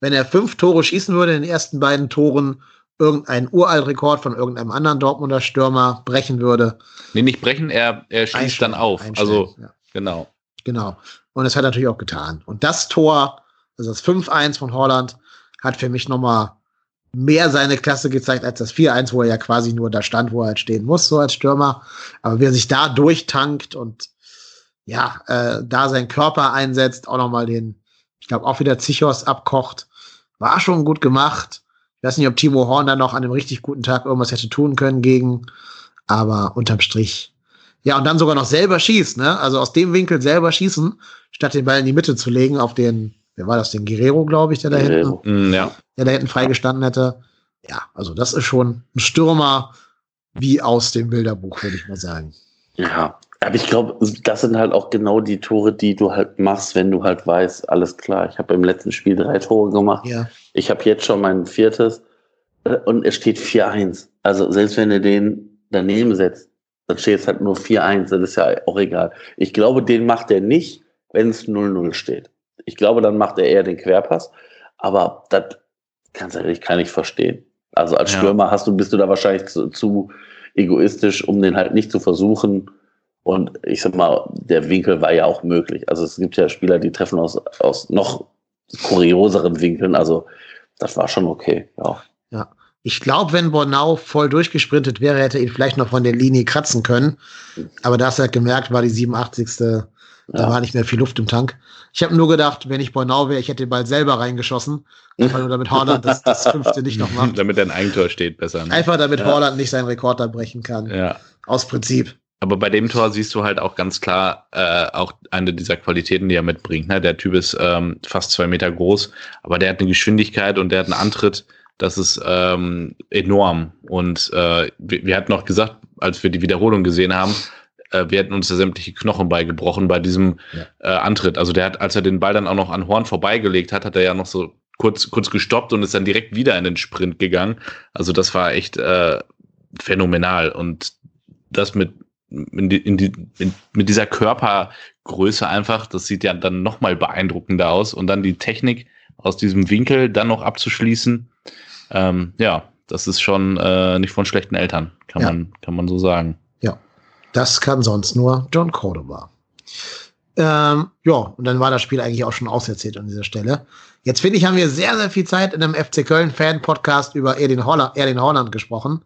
wenn er fünf Tore schießen würde in den ersten beiden Toren, irgendeinen Uraltrekord von irgendeinem anderen Dortmunder Stürmer brechen würde. Nee, nicht brechen, er, er schießt dann auf. Also, ja. genau. Genau. Und das hat er natürlich auch getan. Und das Tor, also das 5-1 von Holland, hat für mich nochmal mehr seine Klasse gezeigt als das 4-1, wo er ja quasi nur da stand, wo er halt stehen muss, so als Stürmer. Aber wie er sich da durchtankt und ja, äh, da seinen Körper einsetzt, auch nochmal den, ich glaube, auch wieder Zichos abkocht, war schon gut gemacht. Ich weiß nicht, ob Timo Horn dann noch an einem richtig guten Tag irgendwas hätte tun können gegen, aber unterm Strich. Ja, und dann sogar noch selber schießt, ne? Also aus dem Winkel selber schießen, statt den Ball in die Mitte zu legen auf den wer war das, den Guerrero, glaube ich, der da hinten, mm, ja. der da hinten freigestanden hätte. Ja, also das ist schon ein Stürmer wie aus dem Bilderbuch, würde ich mal sagen. Ja, aber ich glaube, das sind halt auch genau die Tore, die du halt machst, wenn du halt weißt, alles klar, ich habe im letzten Spiel drei Tore gemacht. Ja. Ich habe jetzt schon mein viertes äh, und es steht 4-1. Also selbst wenn du den daneben setzt, dann steht es halt nur 4-1, das ist ja auch egal. Ich glaube, den macht er nicht, wenn es 0-0 steht. Ich glaube, dann macht er eher den Querpass. Aber das ganz ehrlich kann ich verstehen. Also als ja. Stürmer hast du, bist du da wahrscheinlich zu, zu, egoistisch, um den halt nicht zu versuchen. Und ich sag mal, der Winkel war ja auch möglich. Also es gibt ja Spieler, die treffen aus, aus noch kurioseren Winkeln. Also das war schon okay, ja. Ja. Ich glaube, wenn Bornau voll durchgesprintet wäre, hätte er ihn vielleicht noch von der Linie kratzen können. Aber da hast du halt gemerkt, war die 87. Da ja. war nicht mehr viel Luft im Tank. Ich habe nur gedacht, wenn ich Bornau wäre, ich hätte den Ball selber reingeschossen. Einfach nur damit Holland das, das [laughs] fünfte nicht noch macht. damit er ein Eigentor steht, besser. Ne? Einfach damit ja. Holland nicht seinen Rekord da brechen kann. Ja. Aus Prinzip. Aber bei dem Tor siehst du halt auch ganz klar äh, auch eine dieser Qualitäten, die er mitbringt. Ne? Der Typ ist ähm, fast zwei Meter groß, aber der hat eine Geschwindigkeit und der hat einen Antritt, das ist ähm, enorm. Und äh, wir, wir hatten noch gesagt, als wir die Wiederholung gesehen haben, äh, wir hätten uns ja sämtliche Knochen beigebrochen bei diesem ja. äh, Antritt. Also der hat, als er den Ball dann auch noch an Horn vorbeigelegt hat, hat er ja noch so kurz, kurz gestoppt und ist dann direkt wieder in den Sprint gegangen. Also das war echt äh, phänomenal. Und das mit, in die, in die, in, mit dieser Körpergröße einfach, das sieht ja dann nochmal beeindruckender aus. Und dann die Technik aus diesem Winkel dann noch abzuschließen. Ähm, ja, das ist schon äh, nicht von schlechten Eltern, kann, ja. man, kann man so sagen. Das kann sonst nur John Cordova. Ähm, ja, und dann war das Spiel eigentlich auch schon auserzählt an dieser Stelle. Jetzt finde ich, haben wir sehr, sehr viel Zeit in einem FC Köln Fan Podcast über Erling Holland, Erling Holland gesprochen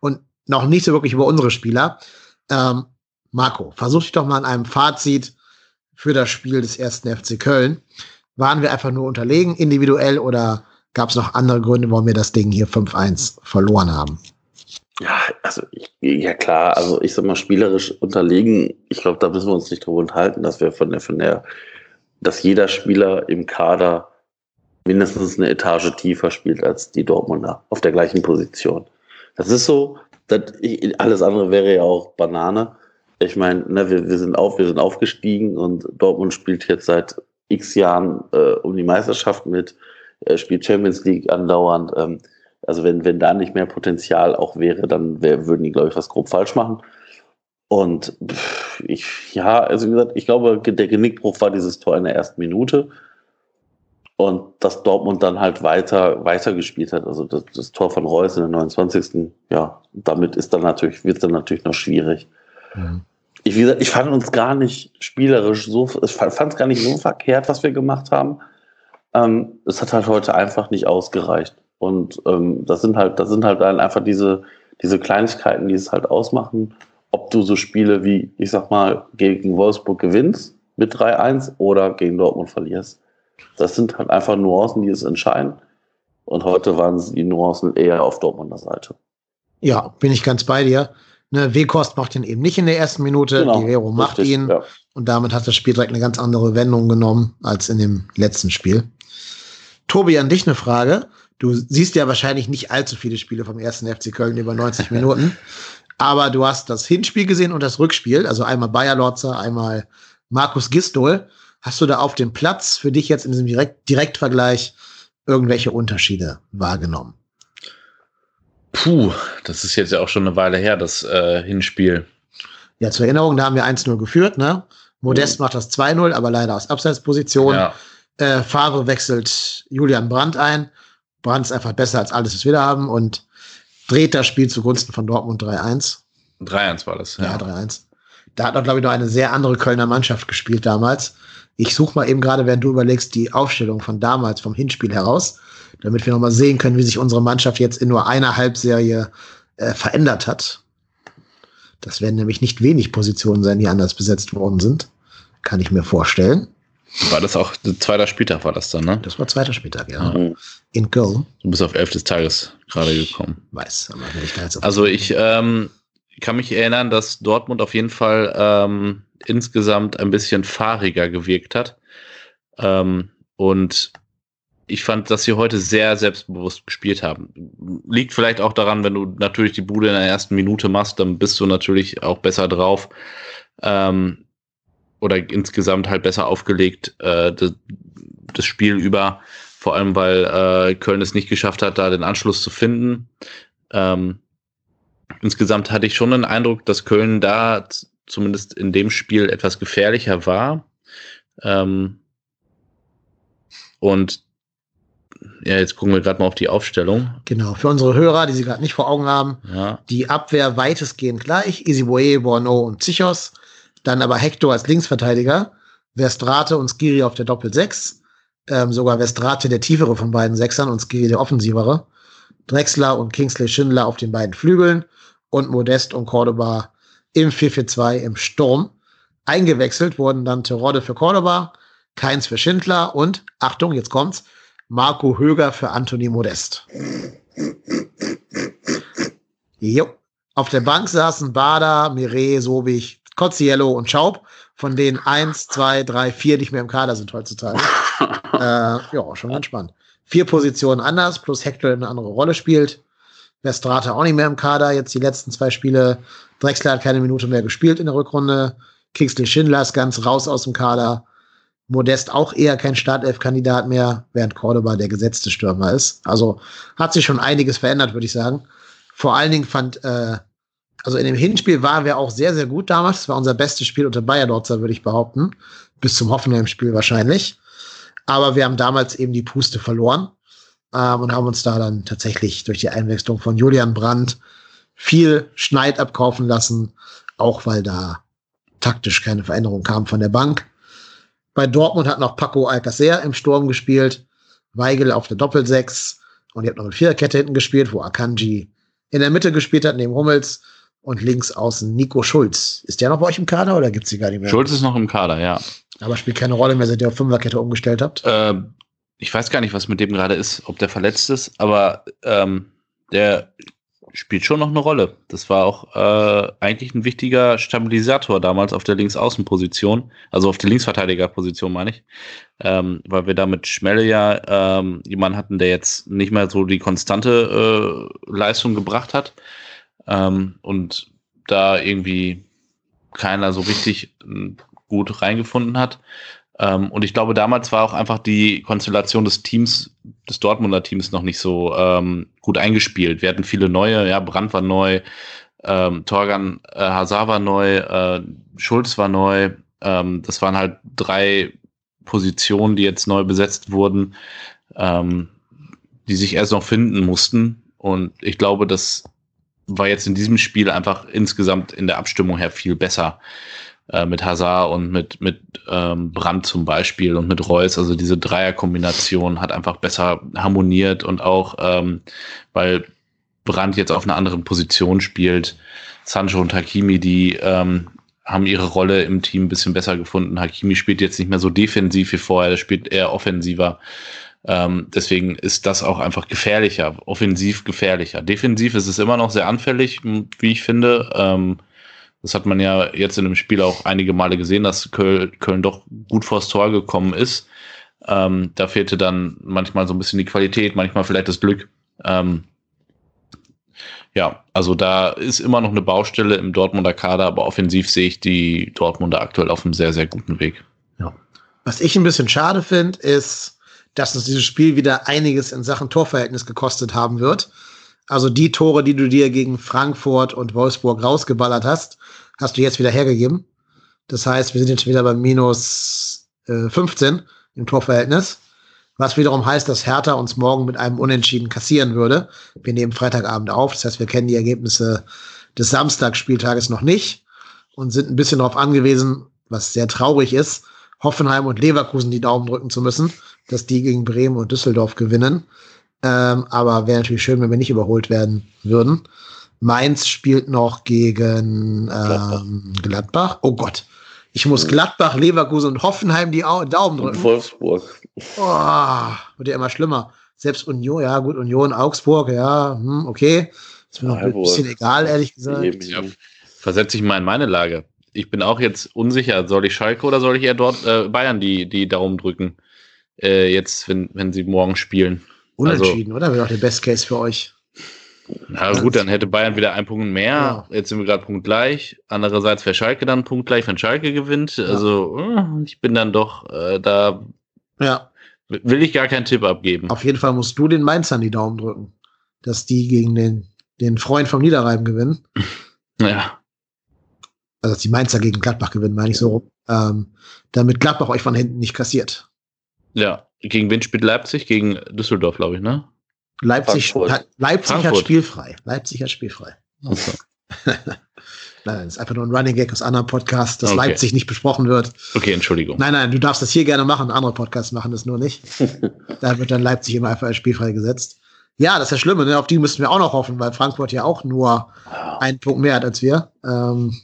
und noch nicht so wirklich über unsere Spieler. Ähm, Marco, versuch dich doch mal an einem Fazit für das Spiel des ersten FC Köln. Waren wir einfach nur unterlegen individuell oder gab es noch andere Gründe, warum wir das Ding hier 5-1 verloren haben? Ja, also ich, ja klar, also ich sag mal spielerisch unterlegen. Ich glaube, da müssen wir uns nicht drüber unterhalten, dass wir von der, von der, dass jeder Spieler im Kader mindestens eine Etage tiefer spielt als die Dortmunder auf der gleichen Position. Das ist so. Das, ich, alles andere wäre ja auch Banane. Ich meine, ne, wir, wir sind auf, wir sind aufgestiegen und Dortmund spielt jetzt seit X Jahren äh, um die Meisterschaft mit, äh, spielt Champions League andauernd. Ähm, also wenn, wenn da nicht mehr Potenzial auch wäre, dann wär, würden die, glaube ich, was grob falsch machen. Und ich, ja, also wie gesagt, ich glaube, der Genickbruch war dieses Tor in der ersten Minute. Und dass Dortmund dann halt weiter, weiter gespielt hat. Also das, das Tor von Reus in der 29. Ja, damit ist dann natürlich, wird es dann natürlich noch schwierig. Mhm. Ich, wie gesagt, ich fand uns gar nicht spielerisch so, ich fand es gar nicht so verkehrt, was wir gemacht haben. Ähm, es hat halt heute einfach nicht ausgereicht. Und ähm, das sind halt, das sind halt dann einfach diese, diese Kleinigkeiten, die es halt ausmachen, ob du so Spiele wie, ich sag mal, gegen Wolfsburg gewinnst mit 3-1 oder gegen Dortmund verlierst. Das sind halt einfach Nuancen, die es entscheiden. Und heute waren die Nuancen eher auf Dortmunder Seite. Ja, bin ich ganz bei dir. Ne, Wekost macht ihn eben nicht in der ersten Minute, genau, Guerrero macht richtig, ihn. Ja. Und damit hat das Spiel direkt eine ganz andere Wendung genommen als in dem letzten Spiel. Tobi, an dich eine Frage. Du siehst ja wahrscheinlich nicht allzu viele Spiele vom ersten FC Köln über 90 [laughs] Minuten. Aber du hast das Hinspiel gesehen und das Rückspiel, also einmal Bayer Lorzer, einmal Markus Gistol. Hast du da auf dem Platz für dich jetzt in diesem Direkt Direktvergleich irgendwelche Unterschiede wahrgenommen? Puh, das ist jetzt ja auch schon eine Weile her, das äh, Hinspiel. Ja, zur Erinnerung, da haben wir 1-0 geführt, ne? Modest mhm. macht das 2-0, aber leider aus Abseitsposition. Ja. Äh, Favre wechselt Julian Brandt ein. Brandt ist einfach besser als alles, was wir da haben und dreht das Spiel zugunsten von Dortmund 3-1. 3-1 war das, ja. Ja, 3-1. Da hat auch, glaube ich, noch eine sehr andere Kölner Mannschaft gespielt damals. Ich suche mal eben gerade, während du überlegst, die Aufstellung von damals, vom Hinspiel heraus, damit wir nochmal sehen können, wie sich unsere Mannschaft jetzt in nur einer Halbserie äh, verändert hat. Das werden nämlich nicht wenig Positionen sein, die anders besetzt worden sind. Kann ich mir vorstellen. War das auch zweiter Spieltag war das dann, ne? Das war zweiter Spieltag, ja. Mhm. In Köln. Du bist auf elf des Tages gerade gekommen. Weiß, aber wenn ich da jetzt Also ich ähm, kann mich erinnern, dass Dortmund auf jeden Fall ähm, insgesamt ein bisschen fahriger gewirkt hat. Ähm, und ich fand, dass sie heute sehr selbstbewusst gespielt haben. Liegt vielleicht auch daran, wenn du natürlich die Bude in der ersten Minute machst, dann bist du natürlich auch besser drauf. Ähm, oder insgesamt halt besser aufgelegt, äh, das, das Spiel über. Vor allem, weil äh, Köln es nicht geschafft hat, da den Anschluss zu finden. Ähm, insgesamt hatte ich schon den Eindruck, dass Köln da zumindest in dem Spiel etwas gefährlicher war. Ähm, und ja, jetzt gucken wir gerade mal auf die Aufstellung. Genau, für unsere Hörer, die sie gerade nicht vor Augen haben, ja. die Abwehr weitestgehend gleich. Isiboe, Borno und Zichos. Dann aber Hector als Linksverteidiger, Verstrate und Skiri auf der Doppel-6. Ähm, sogar Verstrate der tiefere von beiden Sechsern und Skiri der offensivere. Drexler und Kingsley Schindler auf den beiden Flügeln und Modest und Cordoba im 4-4-2 im Sturm. Eingewechselt wurden dann Terodde für Cordoba, Keins für Schindler und, Achtung, jetzt kommt's, Marco Höger für Anthony Modest. Jo. Auf der Bank saßen Bader, Mire, Sobich, Cozziello und Schaub, von denen eins, zwei, drei, vier nicht mehr im Kader sind heutzutage. [laughs] äh, ja, schon ganz spannend. Vier Positionen anders, plus Hector eine andere Rolle spielt. Westrate auch nicht mehr im Kader, jetzt die letzten zwei Spiele. Drexler hat keine Minute mehr gespielt in der Rückrunde. Kingsley Schindler ist ganz raus aus dem Kader. Modest auch eher kein Startelf-Kandidat mehr, während Cordoba der gesetzte Stürmer ist. Also hat sich schon einiges verändert, würde ich sagen. Vor allen Dingen fand, äh, also in dem Hinspiel waren wir auch sehr, sehr gut damals. Das war unser bestes Spiel unter Bayer Dortzer, würde ich behaupten. Bis zum Hoffenheim-Spiel wahrscheinlich. Aber wir haben damals eben die Puste verloren ähm, und haben uns da dann tatsächlich durch die Einwechslung von Julian Brandt viel Schneid abkaufen lassen, auch weil da taktisch keine Veränderung kam von der Bank. Bei Dortmund hat noch Paco Alcacer im Sturm gespielt, Weigel auf der Doppelsechs und ihr habt noch eine Viererkette hinten gespielt, wo Akanji in der Mitte gespielt hat, neben Hummels und links außen Nico Schulz. Ist der noch bei euch im Kader oder gibt's die gar nicht mehr? Schulz ist noch im Kader, ja. Aber spielt keine Rolle mehr, seit ihr auf Fünferkette umgestellt habt? Äh, ich weiß gar nicht, was mit dem gerade ist, ob der verletzt ist, aber ähm, der spielt schon noch eine Rolle. Das war auch äh, eigentlich ein wichtiger Stabilisator damals auf der Linksaußenposition, also auf der Linksverteidigerposition meine ich, ähm, weil wir da mit Schmelle ja ähm, jemanden hatten, der jetzt nicht mehr so die konstante äh, Leistung gebracht hat ähm, und da irgendwie keiner so richtig äh, gut reingefunden hat. Ähm, und ich glaube, damals war auch einfach die Konstellation des Teams, des Dortmunder Teams noch nicht so ähm, gut eingespielt. Wir hatten viele neue, ja, Brandt war neu, ähm, Torgan äh, Hazard war neu, äh, Schulz war neu. Ähm, das waren halt drei Positionen, die jetzt neu besetzt wurden, ähm, die sich erst noch finden mussten. Und ich glaube, das war jetzt in diesem Spiel einfach insgesamt in der Abstimmung her viel besser äh, mit Hazard und mit, mit ähm, Brandt zum Beispiel und mit Reus. Also diese Dreierkombination hat einfach besser harmoniert und auch, ähm, weil Brandt jetzt auf einer anderen Position spielt, Sancho und Hakimi, die ähm, haben ihre Rolle im Team ein bisschen besser gefunden. Hakimi spielt jetzt nicht mehr so defensiv wie vorher, der spielt eher offensiver. Ähm, deswegen ist das auch einfach gefährlicher, offensiv gefährlicher. Defensiv ist es immer noch sehr anfällig, wie ich finde. Ähm, das hat man ja jetzt in dem Spiel auch einige Male gesehen, dass Köln, Köln doch gut vors Tor gekommen ist. Ähm, da fehlte dann manchmal so ein bisschen die Qualität, manchmal vielleicht das Glück. Ähm, ja, also da ist immer noch eine Baustelle im Dortmunder Kader, aber offensiv sehe ich die Dortmunder aktuell auf einem sehr, sehr guten Weg. Ja. Was ich ein bisschen schade finde, ist, dass uns dieses Spiel wieder einiges in Sachen Torverhältnis gekostet haben wird. Also die Tore, die du dir gegen Frankfurt und Wolfsburg rausgeballert hast, hast du jetzt wieder hergegeben. Das heißt, wir sind jetzt wieder bei minus äh, 15 im Torverhältnis. Was wiederum heißt, dass Hertha uns morgen mit einem Unentschieden kassieren würde. Wir nehmen Freitagabend auf. Das heißt, wir kennen die Ergebnisse des Samstagsspieltages noch nicht und sind ein bisschen darauf angewiesen, was sehr traurig ist, Hoffenheim und Leverkusen die Daumen drücken zu müssen, dass die gegen Bremen und Düsseldorf gewinnen. Ähm, aber wäre natürlich schön, wenn wir nicht überholt werden würden. Mainz spielt noch gegen ähm, Gladbach. Oh Gott. Ich muss Gladbach, Leverkusen und Hoffenheim die Au Daumen drücken. Und Wolfsburg. Oh, wird ja immer schlimmer. Selbst Union, ja gut, Union, Augsburg, ja, hm, okay. Ist mir noch ein bisschen egal, ehrlich gesagt. Ja, versetze ich mal in meine Lage. Ich bin auch jetzt unsicher, soll ich Schalke oder soll ich eher dort äh, Bayern die, die Daumen drücken? Äh, jetzt, wenn, wenn sie morgen spielen. Unentschieden, also, oder? Wäre doch der Best Case für euch. Na gut, dann hätte Bayern wieder einen Punkt mehr. Ja. Jetzt sind wir gerade punktgleich. Andererseits wäre Schalke dann punktgleich, wenn Schalke gewinnt. Ja. Also äh, ich bin dann doch äh, da. Ja. Will ich gar keinen Tipp abgeben. Auf jeden Fall musst du den Mainzern die Daumen drücken, dass die gegen den, den Freund vom Niederrhein gewinnen. [laughs] Ja. Also dass die Mainzer gegen Gladbach gewinnen, meine ich so rum. Ähm, damit Gladbach euch von hinten nicht kassiert. Ja. Gegen wen spielt Leipzig? Gegen Düsseldorf, glaube ich, ne? Leipzig, hat, Leipzig Frankfurt. hat spielfrei. Leipzig hat spielfrei. Okay. [laughs] nein, das ist einfach nur ein Running Gag aus anderen Podcasts, dass okay. Leipzig nicht besprochen wird. Okay, Entschuldigung. Nein, nein, du darfst das hier gerne machen. Andere Podcasts machen das nur nicht. [laughs] da wird dann Leipzig immer einfach als spielfrei gesetzt. Ja, das ist ja schlimm. Ne? Auf die müssten wir auch noch hoffen, weil Frankfurt ja auch nur einen Punkt mehr hat als wir. Ähm,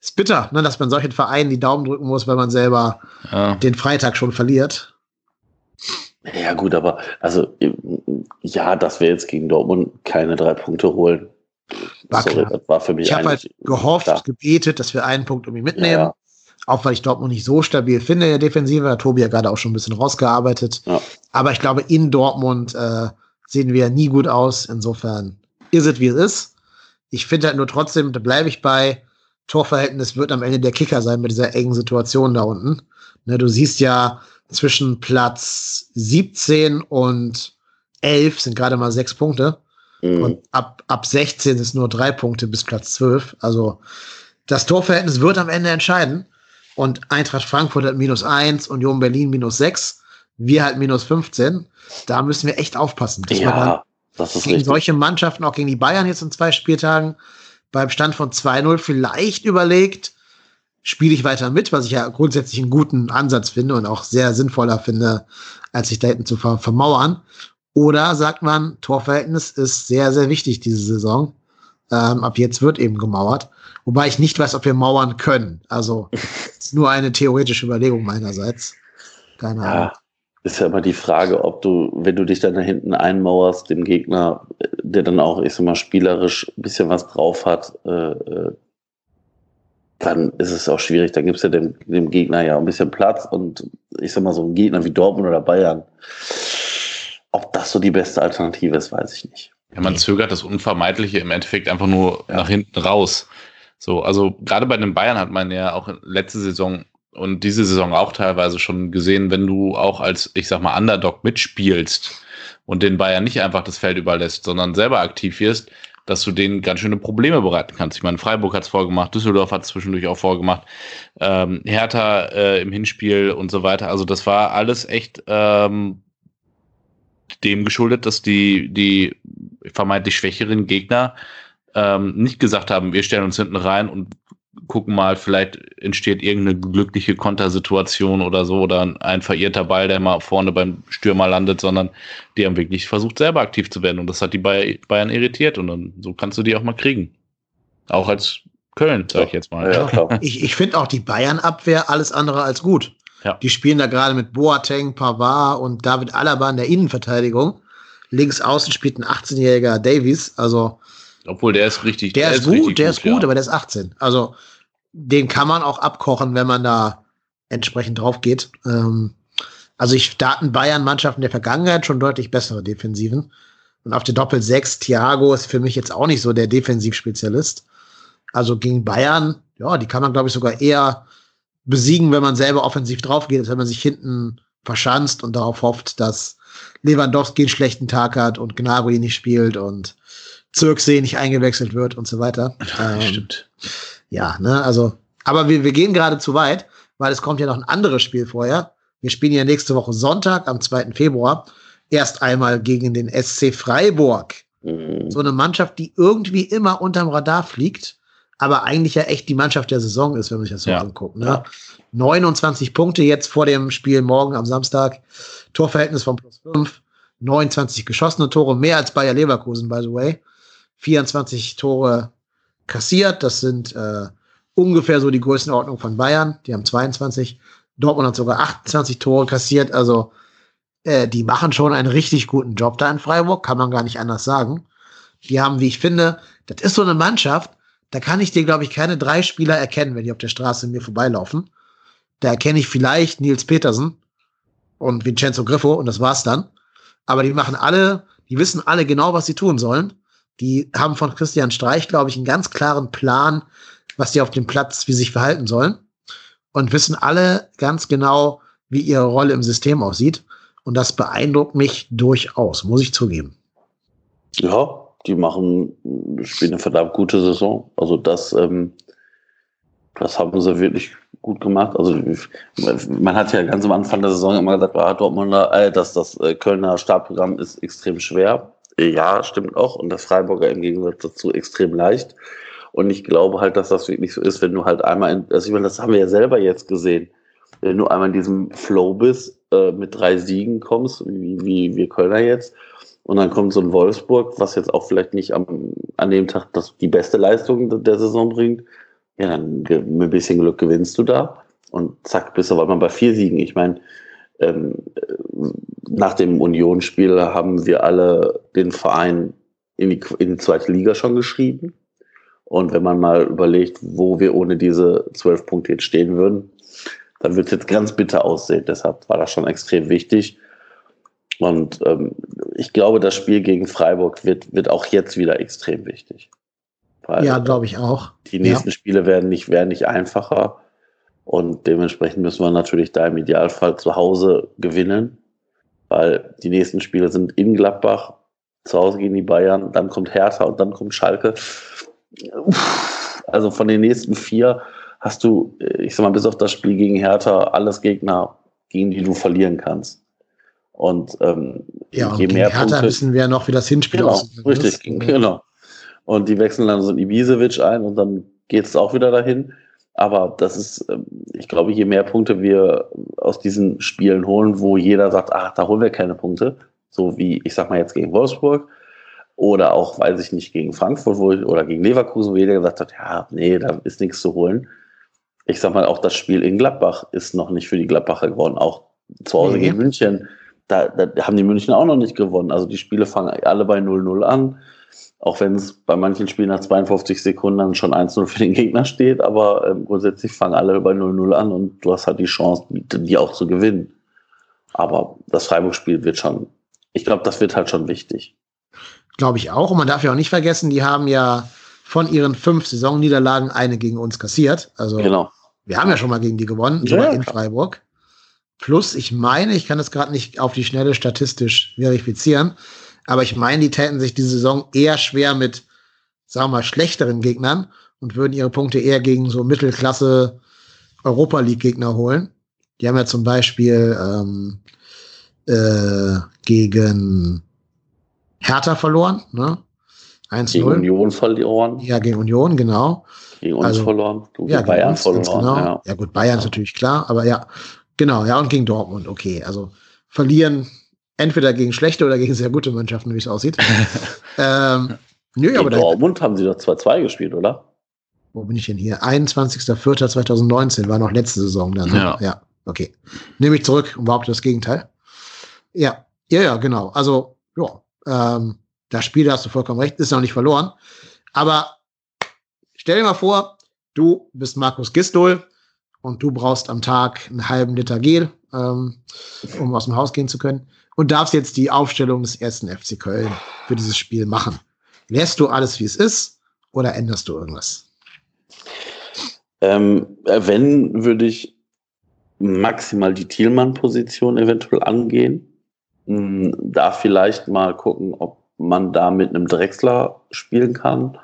ist bitter, ne, dass man solchen Vereinen die Daumen drücken muss, weil man selber ja. den Freitag schon verliert. Ja, gut, aber also ja, dass wir jetzt gegen Dortmund keine drei Punkte holen. War, Sorry, das war für mich Ich habe halt gehofft, klar. gebetet, dass wir einen Punkt irgendwie mitnehmen. Ja. Auch weil ich Dortmund nicht so stabil finde in der Defensive. Hat Tobi ja gerade auch schon ein bisschen rausgearbeitet. Ja. Aber ich glaube, in Dortmund äh, sehen wir nie gut aus. Insofern ist es, wie es ist. Ich finde halt nur trotzdem, da bleibe ich bei, Torverhältnis wird am Ende der Kicker sein mit dieser engen Situation da unten. Ne, du siehst ja, zwischen Platz 17 und 11 sind gerade mal sechs Punkte. Mhm. Und ab, ab 16 sind es nur drei Punkte bis Platz 12. Also das Torverhältnis wird am Ende entscheiden. Und Eintracht Frankfurt hat minus 1, Union Berlin minus 6, wir halt minus 15. Da müssen wir echt aufpassen. Dass ja, das ist gegen richtig. solche Mannschaften, auch gegen die Bayern jetzt in zwei Spieltagen, beim Stand von 2-0 vielleicht überlegt, spiele ich weiter mit, was ich ja grundsätzlich einen guten Ansatz finde und auch sehr sinnvoller finde, als sich da hinten zu vermauern. Oder sagt man, Torverhältnis ist sehr, sehr wichtig diese Saison. Ähm, ab jetzt wird eben gemauert. Wobei ich nicht weiß, ob wir mauern können. Also [laughs] ist nur eine theoretische Überlegung meinerseits. Keine Ahnung. Ja, ist ja immer die Frage, ob du, wenn du dich dann da hinten einmauerst, dem Gegner, der dann auch, ich sag mal, spielerisch ein bisschen was drauf hat, äh, äh dann ist es auch schwierig. Dann gibt es ja dem, dem, Gegner ja ein bisschen Platz und ich sag mal, so ein Gegner wie Dortmund oder Bayern, ob das so die beste Alternative ist, weiß ich nicht. Ja, man zögert das Unvermeidliche im Endeffekt einfach nur ja. nach hinten raus. So, also gerade bei den Bayern hat man ja auch letzte Saison und diese Saison auch teilweise schon gesehen, wenn du auch als, ich sag mal, Underdog mitspielst und den Bayern nicht einfach das Feld überlässt, sondern selber aktiv wirst, dass du denen ganz schöne Probleme bereiten kannst. Ich meine, Freiburg hat es vorgemacht, Düsseldorf hat es zwischendurch auch vorgemacht, ähm, Hertha äh, im Hinspiel und so weiter. Also das war alles echt ähm, dem geschuldet, dass die, die vermeintlich schwächeren Gegner ähm, nicht gesagt haben, wir stellen uns hinten rein und gucken mal, vielleicht entsteht irgendeine glückliche Kontersituation oder so oder ein verirrter Ball, der mal vorne beim Stürmer landet, sondern die haben wirklich versucht, selber aktiv zu werden und das hat die Bayern irritiert und dann so kannst du die auch mal kriegen. Auch als Köln, sag ich jetzt mal. Ja, ich ich finde auch die Bayern-Abwehr alles andere als gut. Ja. Die spielen da gerade mit Boateng, Pavard und David Alaba in der Innenverteidigung. Links außen spielt ein 18-jähriger Davies, also obwohl der ist richtig. Der, der ist, gut, der ist gut, ja. aber der ist 18. Also den kann man auch abkochen, wenn man da entsprechend drauf geht. Ähm, also ich, da hatten Bayern-Mannschaften der Vergangenheit schon deutlich bessere Defensiven. Und auf der Doppel-6, Thiago ist für mich jetzt auch nicht so der Defensivspezialist. Also gegen Bayern, ja, die kann man, glaube ich, sogar eher besiegen, wenn man selber offensiv drauf geht, als wenn man sich hinten verschanzt und darauf hofft, dass Lewandowski einen schlechten Tag hat und Gnabry nicht spielt und Zirksee nicht eingewechselt wird und so weiter. [laughs] Ja, ähm, stimmt. Ja, ne, also, aber wir, wir gehen gerade zu weit, weil es kommt ja noch ein anderes Spiel vorher. Wir spielen ja nächste Woche Sonntag am 2. Februar erst einmal gegen den SC Freiburg. Mhm. So eine Mannschaft, die irgendwie immer unterm Radar fliegt, aber eigentlich ja echt die Mannschaft der Saison ist, wenn man sich das so ja. anguckt. Ne? Ja. 29 Punkte jetzt vor dem Spiel morgen am Samstag. Torverhältnis von plus 5. 29 geschossene Tore, mehr als Bayer Leverkusen, by the way. 24 Tore kassiert. Das sind äh, ungefähr so die Größenordnung von Bayern. Die haben 22. Dortmund hat sogar 28 Tore kassiert. Also äh, die machen schon einen richtig guten Job da in Freiburg, kann man gar nicht anders sagen. Die haben, wie ich finde, das ist so eine Mannschaft, da kann ich dir, glaube ich, keine drei Spieler erkennen, wenn die auf der Straße mir vorbeilaufen. Da erkenne ich vielleicht Nils Petersen und Vincenzo Griffo und das war's dann. Aber die machen alle, die wissen alle genau, was sie tun sollen. Die haben von Christian Streich, glaube ich, einen ganz klaren Plan, was die auf dem Platz, wie sie sich verhalten sollen. Und wissen alle ganz genau, wie ihre Rolle im System aussieht. Und das beeindruckt mich durchaus, muss ich zugeben. Ja, die machen, spielen eine verdammt gute Saison. Also das, ähm, das haben sie wirklich gut gemacht. Also man hat ja ganz am Anfang der Saison immer gesagt, ah, Dortmunder, äh, dass das äh, Kölner Startprogramm ist extrem schwer. Ja, stimmt auch. Und das Freiburger im Gegensatz dazu extrem leicht. Und ich glaube halt, dass das wirklich so ist, wenn du halt einmal, in, also ich meine, das haben wir ja selber jetzt gesehen, wenn du einmal in diesem Flow bist, äh, mit drei Siegen kommst, wie, wie wir Kölner jetzt, und dann kommt so ein Wolfsburg, was jetzt auch vielleicht nicht am, an dem Tag das, die beste Leistung der Saison bringt, ja, dann mit ein bisschen Glück gewinnst du da und zack, bist du aber mal bei vier Siegen. Ich meine, ähm, nach dem Unionsspiel haben wir alle den Verein in die, in die zweite Liga schon geschrieben. Und wenn man mal überlegt, wo wir ohne diese zwölf Punkte jetzt stehen würden, dann wird es jetzt ganz bitter aussehen. Deshalb war das schon extrem wichtig. Und ähm, ich glaube, das Spiel gegen Freiburg wird, wird auch jetzt wieder extrem wichtig. ja, glaube ich auch. Die nächsten ja. Spiele werden nicht, werden nicht einfacher. Und dementsprechend müssen wir natürlich da im Idealfall zu Hause gewinnen, weil die nächsten Spiele sind in Gladbach, zu Hause gegen die Bayern, dann kommt Hertha und dann kommt Schalke. Also von den nächsten vier hast du, äh, ich sag mal, bis auf das Spiel gegen Hertha alles Gegner, gegen die du verlieren kannst. Und ähm, ja, und je mehr Hertha Punkte, wissen wir noch, wie das Hinspiel genau, aussieht. Richtig, genau. Und die wechseln dann so ein Ibisevic ein und dann geht es auch wieder dahin. Aber das ist, ähm, ich glaube, je mehr Punkte wir aus diesen Spielen holen, wo jeder sagt, ach, da holen wir keine Punkte, so wie ich sag mal jetzt gegen Wolfsburg oder auch, weiß ich nicht, gegen Frankfurt wo, oder gegen Leverkusen, wo jeder gesagt hat, ja, nee, da ist nichts zu holen ich sag mal, auch das Spiel in Gladbach ist noch nicht für die Gladbacher gewonnen. Auch zu Hause nee. gegen München, da, da, haben die München auch noch nicht gewonnen. Also die Spiele fangen alle bei 0-0 an. Auch wenn es bei manchen Spielen nach 52 Sekunden schon 1-0 für den Gegner steht, aber ähm, grundsätzlich fangen alle bei 0-0 an und du hast halt die Chance, die, auch zu gewinnen. Aber das Freiburg-Spiel wird schon, ich glaube, das wird halt schon wichtig. Glaube ich auch. Und man darf ja auch nicht vergessen, die haben ja von ihren fünf Saisonniederlagen eine gegen uns kassiert. Also genau. wir haben ja schon mal gegen die gewonnen, ja, in Freiburg. Plus, ich meine, ich kann das gerade nicht auf die Schnelle statistisch verifizieren, aber ich meine, die täten sich die Saison eher schwer mit, sagen wir mal, schlechteren Gegnern und würden ihre Punkte eher gegen so Mittelklasse Europa League Gegner holen. Die haben ja zum Beispiel ähm, äh, gegen Hertha verloren, ne? 1 Gegen Union verloren. Ja, gegen Union, genau. Gegen uns also, verloren. Du, ja, Bayern uns, verloren. Genau. Ja. ja. gut, Bayern ja. ist natürlich klar, aber ja, genau, ja, und gegen Dortmund, okay. Also verlieren entweder gegen schlechte oder gegen sehr gute Mannschaften, wie es aussieht. [laughs] ähm, nö, gegen aber Dortmund haben sie doch 2-2 gespielt, oder? Wo bin ich denn hier? 21.04.2019 war noch letzte Saison dann. Ne? Ja. ja, okay. Nehme ich zurück und behaupte das Gegenteil. Ja, ja, ja, genau. Also, ja, ähm, das Spiel, da hast du vollkommen recht, ist noch nicht verloren. Aber stell dir mal vor, du bist Markus Gistol und du brauchst am Tag einen halben Liter Gel, ähm, um aus dem Haus gehen zu können und darfst jetzt die Aufstellung des ersten FC Köln für dieses Spiel machen. Lässt du alles, wie es ist, oder änderst du irgendwas? Ähm, äh, wenn, würde ich maximal die Thielmann-Position eventuell angehen. Hm, da vielleicht mal gucken, ob man da mit einem Drechsler spielen kann.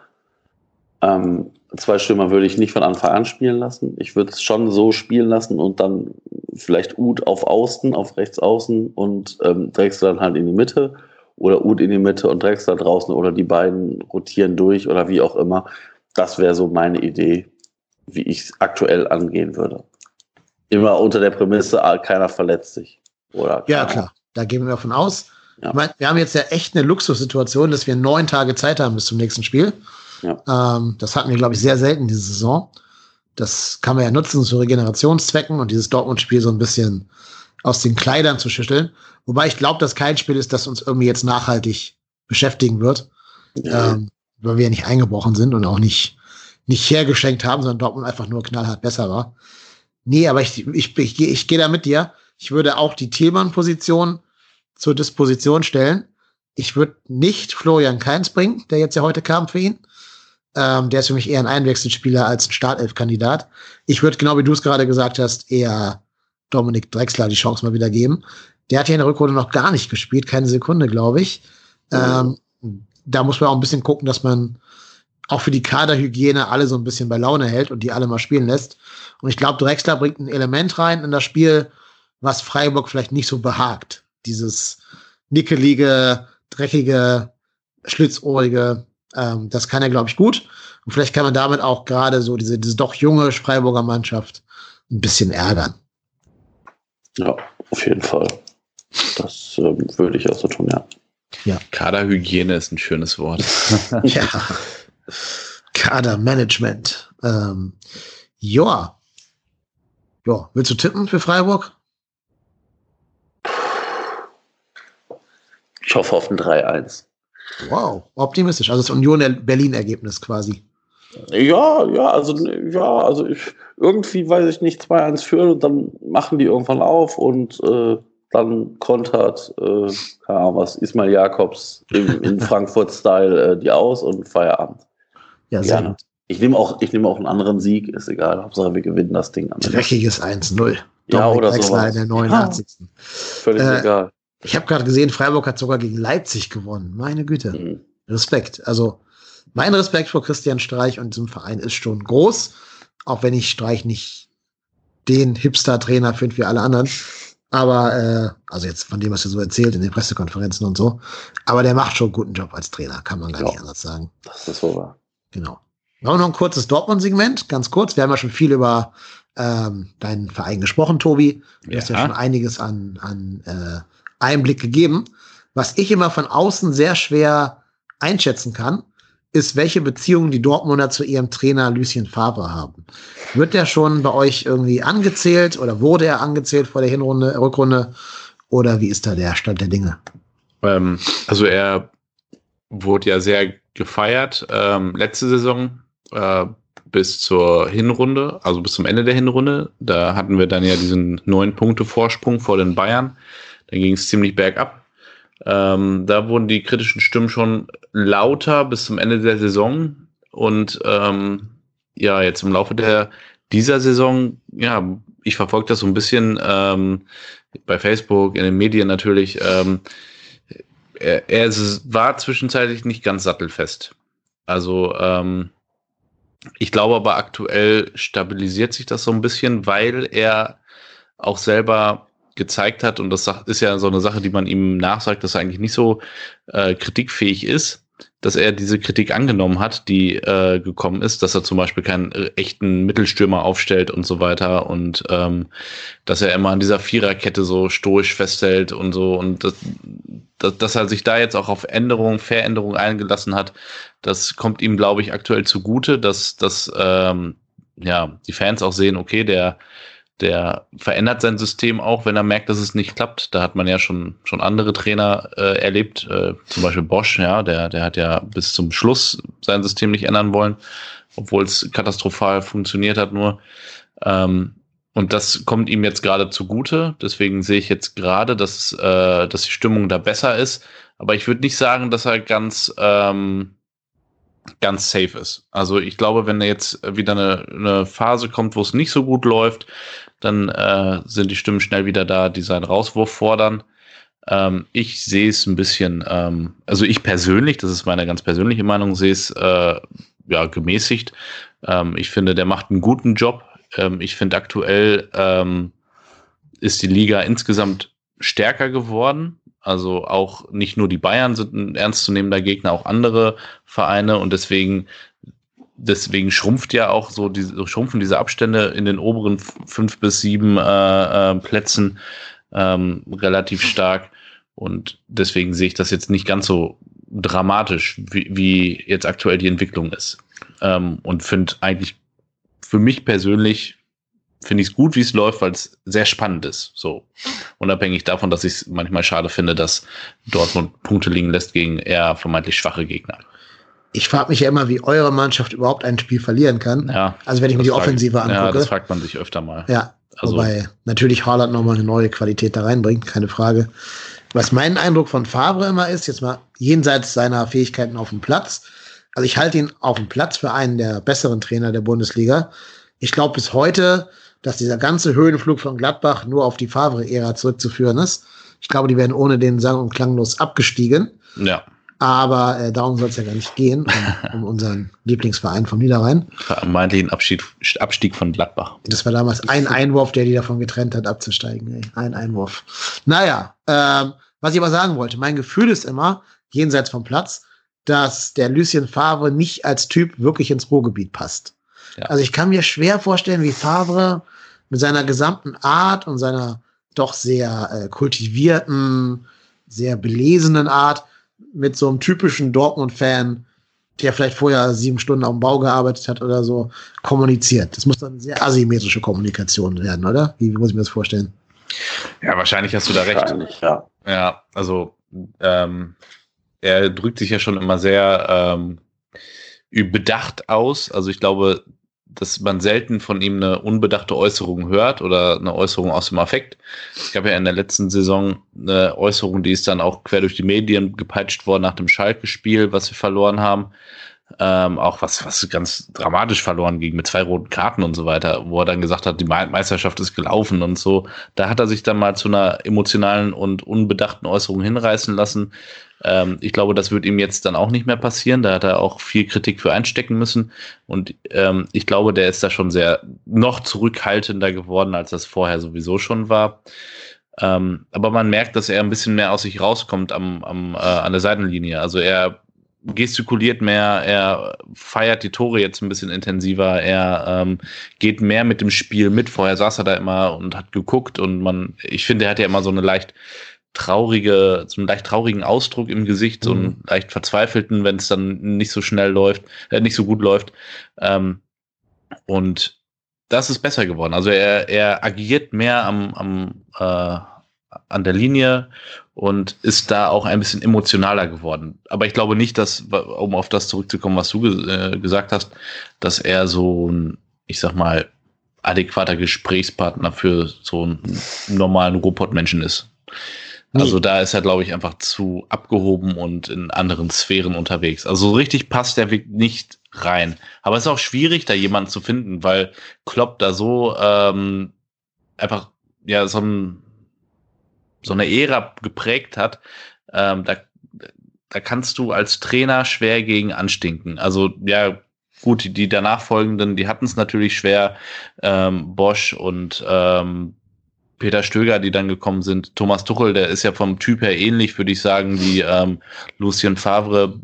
Ähm, zwei Stürmer würde ich nicht von Anfang an spielen lassen. Ich würde es schon so spielen lassen und dann vielleicht Ud auf Außen, auf rechts außen und ähm, Drexler dann halt in die Mitte oder Ud in die Mitte und Drexler draußen oder die beiden rotieren durch oder wie auch immer. Das wäre so meine Idee, wie ich es aktuell angehen würde. Immer unter der Prämisse, ah, keiner verletzt sich. Oder ja, klar. Da gehen wir davon aus. Ja. Ich mein, wir haben jetzt ja echt eine Luxussituation, dass wir neun Tage Zeit haben bis zum nächsten Spiel. Ja. Ähm, das hatten wir, glaube ich, sehr selten diese Saison. Das kann man ja nutzen zu Regenerationszwecken und dieses Dortmund-Spiel so ein bisschen aus den Kleidern zu schütteln. Wobei ich glaube, dass kein Spiel ist, das uns irgendwie jetzt nachhaltig beschäftigen wird, ja. ähm, weil wir ja nicht eingebrochen sind und auch nicht, nicht hergeschenkt haben, sondern Dortmund einfach nur knallhart besser war. Nee, aber ich, ich, ich, ich, ich gehe da mit dir. Ich würde auch die Thielmann-Position zur Disposition stellen. Ich würde nicht Florian Keins bringen, der jetzt ja heute kam für ihn. Ähm, der ist für mich eher ein Einwechselspieler als ein Startelf-Kandidat. Ich würde, genau wie du es gerade gesagt hast, eher Dominik Drexler die Chance mal wieder geben. Der hat ja in der Rückrunde noch gar nicht gespielt, keine Sekunde, glaube ich. Ähm, da muss man auch ein bisschen gucken, dass man auch für die Kaderhygiene alle so ein bisschen bei Laune hält und die alle mal spielen lässt. Und ich glaube, Drexler bringt ein Element rein in das Spiel, was Freiburg vielleicht nicht so behagt. Dieses nickelige, dreckige, schlitzohrige, ähm, das kann er, glaube ich, gut. Und vielleicht kann man damit auch gerade so diese, diese doch junge Freiburger Mannschaft ein bisschen ärgern. Ja, auf jeden Fall. Das ähm, würde ich auch so tun, ja. Ja. Kaderhygiene ist ein schönes Wort. [laughs] ja. Kadermanagement. Ähm, ja. Ja, willst du tippen für Freiburg? Ich hoffe auf ein 3-1. Wow, optimistisch. Also das Union-Berlin-Ergebnis quasi. Ja, ja, also ja, also ich, irgendwie weiß ich nicht, 2-1 führen und dann machen die irgendwann auf und äh, dann kontert, äh, keine Ahnung was, Ismail Jakobs im, in [laughs] Frankfurt-Style äh, die aus und Feierabend. Ja, sehr Gerne. gut. Ich nehme auch, ich nehme auch einen anderen Sieg, ist egal. Hauptsache wir gewinnen das Ding. Dreckiges 1-0. Ja, oder so. In der 89. Ja, völlig äh, egal. Ich habe gerade gesehen, Freiburg hat sogar gegen Leipzig gewonnen. Meine Güte. Mhm. Respekt. Also mein Respekt vor Christian Streich und diesem Verein ist schon groß, auch wenn ich Streich nicht den Hipster-Trainer finde wie alle anderen. Aber, äh, also jetzt von dem, was er so erzählt in den Pressekonferenzen und so. Aber der macht schon einen guten Job als Trainer, kann man gar ja, nicht anders sagen. Das ist so wahr. Genau. Wir haben noch ein kurzes Dortmund-Segment, ganz kurz. Wir haben ja schon viel über ähm, deinen Verein gesprochen, Tobi. Du ja. hast ja schon einiges an, an äh, Einblick gegeben. Was ich immer von außen sehr schwer einschätzen kann, ist, welche Beziehungen die Dortmunder zu ihrem Trainer Lucien Favre haben. Wird der schon bei euch irgendwie angezählt oder wurde er angezählt vor der Hinrunde, Rückrunde? Oder wie ist da der Stand der Dinge? Ähm, also er wurde ja sehr gefeiert ähm, letzte Saison äh, bis zur Hinrunde, also bis zum Ende der Hinrunde. Da hatten wir dann ja diesen neun Punkte Vorsprung vor den Bayern. Dann ging es ziemlich bergab. Ähm, da wurden die kritischen Stimmen schon lauter bis zum Ende der Saison. Und ähm, ja, jetzt im Laufe der dieser Saison, ja, ich verfolge das so ein bisschen ähm, bei Facebook, in den Medien natürlich. Ähm, er, er war zwischenzeitlich nicht ganz sattelfest. Also ähm, ich glaube aber aktuell stabilisiert sich das so ein bisschen, weil er auch selber gezeigt hat, und das ist ja so eine Sache, die man ihm nachsagt, dass er eigentlich nicht so äh, kritikfähig ist, dass er diese Kritik angenommen hat, die äh, gekommen ist, dass er zum Beispiel keinen äh, echten Mittelstürmer aufstellt und so weiter und ähm, dass er immer an dieser Viererkette so stoisch festhält und so und das, dass, dass er sich da jetzt auch auf Änderungen, Veränderungen eingelassen hat, das kommt ihm, glaube ich, aktuell zugute, dass, dass ähm, ja, die Fans auch sehen, okay, der der verändert sein System auch, wenn er merkt, dass es nicht klappt. Da hat man ja schon, schon andere Trainer äh, erlebt, äh, zum Beispiel Bosch, ja, der, der hat ja bis zum Schluss sein System nicht ändern wollen, obwohl es katastrophal funktioniert hat nur. Ähm, Und das kommt ihm jetzt gerade zugute. Deswegen sehe ich jetzt gerade, dass, äh, dass die Stimmung da besser ist. Aber ich würde nicht sagen, dass er ganz, ähm, ganz safe ist. Also ich glaube, wenn jetzt wieder eine, eine Phase kommt, wo es nicht so gut läuft, dann äh, sind die Stimmen schnell wieder da, die seinen Rauswurf fordern. Ähm, ich sehe es ein bisschen, ähm, also ich persönlich, das ist meine ganz persönliche Meinung, sehe es äh, ja gemäßigt. Ähm, ich finde, der macht einen guten Job. Ähm, ich finde aktuell ähm, ist die Liga insgesamt stärker geworden. Also auch nicht nur die Bayern sind ein ernstzunehmender Gegner, auch andere Vereine und deswegen deswegen schrumpft ja auch so diese schrumpfen diese Abstände in den oberen fünf bis sieben äh, äh, Plätzen ähm, relativ stark und deswegen sehe ich das jetzt nicht ganz so dramatisch, wie, wie jetzt aktuell die Entwicklung ist ähm, und finde eigentlich für mich persönlich finde ich es gut, wie es läuft, weil es sehr spannend ist. So unabhängig davon, dass ich es manchmal schade finde, dass Dortmund Punkte liegen lässt gegen eher vermeintlich schwache Gegner. Ich frage mich ja immer, wie eure Mannschaft überhaupt ein Spiel verlieren kann. Ja, also wenn ich mir die Offensive angucke. Ja, das fragt man sich öfter mal. Ja, also, wobei natürlich Haaland nochmal eine neue Qualität da reinbringt, keine Frage. Was mein Eindruck von Favre immer ist, jetzt mal jenseits seiner Fähigkeiten auf dem Platz, also ich halte ihn auf dem Platz für einen der besseren Trainer der Bundesliga. Ich glaube bis heute, dass dieser ganze Höhenflug von Gladbach nur auf die Favre-Ära zurückzuführen ist. Ich glaube, die werden ohne den sang- und klanglos abgestiegen. Ja. Aber äh, darum soll es ja gar nicht gehen, um, um [laughs] unseren Lieblingsverein vom Niederrhein. Vermeintlichen Abstieg, Abstieg von Gladbach. Das war damals ein [laughs] Einwurf, der die davon getrennt hat, abzusteigen. Ey. Ein Einwurf. Naja, ähm, was ich aber sagen wollte, mein Gefühl ist immer, jenseits vom Platz, dass der Lucien Favre nicht als Typ wirklich ins Ruhrgebiet passt. Ja. Also ich kann mir schwer vorstellen, wie Favre mit seiner gesamten Art und seiner doch sehr äh, kultivierten, sehr belesenen Art mit so einem typischen Dortmund-Fan, der vielleicht vorher sieben Stunden auf dem Bau gearbeitet hat oder so, kommuniziert. Das muss dann eine sehr asymmetrische Kommunikation werden, oder? Wie, wie muss ich mir das vorstellen? Ja, wahrscheinlich hast du da recht. Ja. ja, also ähm, er drückt sich ja schon immer sehr ähm, bedacht aus. Also ich glaube, dass man selten von ihm eine unbedachte Äußerung hört oder eine Äußerung aus dem Affekt. Es gab ja in der letzten Saison eine Äußerung, die ist dann auch quer durch die Medien gepeitscht worden nach dem Schalke-Spiel, was wir verloren haben. Ähm, auch was, was ganz dramatisch verloren ging mit zwei roten Karten und so weiter, wo er dann gesagt hat, die Meisterschaft ist gelaufen und so. Da hat er sich dann mal zu einer emotionalen und unbedachten Äußerung hinreißen lassen. Ähm, ich glaube, das wird ihm jetzt dann auch nicht mehr passieren. Da hat er auch viel Kritik für einstecken müssen. Und ähm, ich glaube, der ist da schon sehr noch zurückhaltender geworden, als das vorher sowieso schon war. Ähm, aber man merkt, dass er ein bisschen mehr aus sich rauskommt am, am, äh, an der Seitenlinie. Also er gestikuliert mehr, er feiert die Tore jetzt ein bisschen intensiver, er ähm, geht mehr mit dem Spiel mit. Vorher saß er da immer und hat geguckt und man, ich finde, er hat ja immer so eine leicht traurige, so einen leicht traurigen Ausdruck im Gesicht, so einen mhm. leicht verzweifelten, wenn es dann nicht so schnell läuft, äh, nicht so gut läuft. Ähm, und das ist besser geworden. Also er, er agiert mehr am, am äh, an der Linie und ist da auch ein bisschen emotionaler geworden. Aber ich glaube nicht, dass, um auf das zurückzukommen, was du äh, gesagt hast, dass er so ein, ich sag mal, adäquater Gesprächspartner für so einen normalen Robotmenschen ist. Also da ist er, glaube ich, einfach zu abgehoben und in anderen Sphären unterwegs. Also so richtig passt der Weg nicht rein. Aber es ist auch schwierig, da jemanden zu finden, weil Klopp da so ähm, einfach ja so, ein, so eine Ära geprägt hat. Ähm, da, da kannst du als Trainer schwer gegen anstinken. Also ja, gut, die, die danach folgenden, die hatten es natürlich schwer. Ähm, Bosch und ähm, Peter Stöger, die dann gekommen sind. Thomas Tuchel, der ist ja vom Typ her ähnlich, würde ich sagen, wie ähm, Lucien Favre.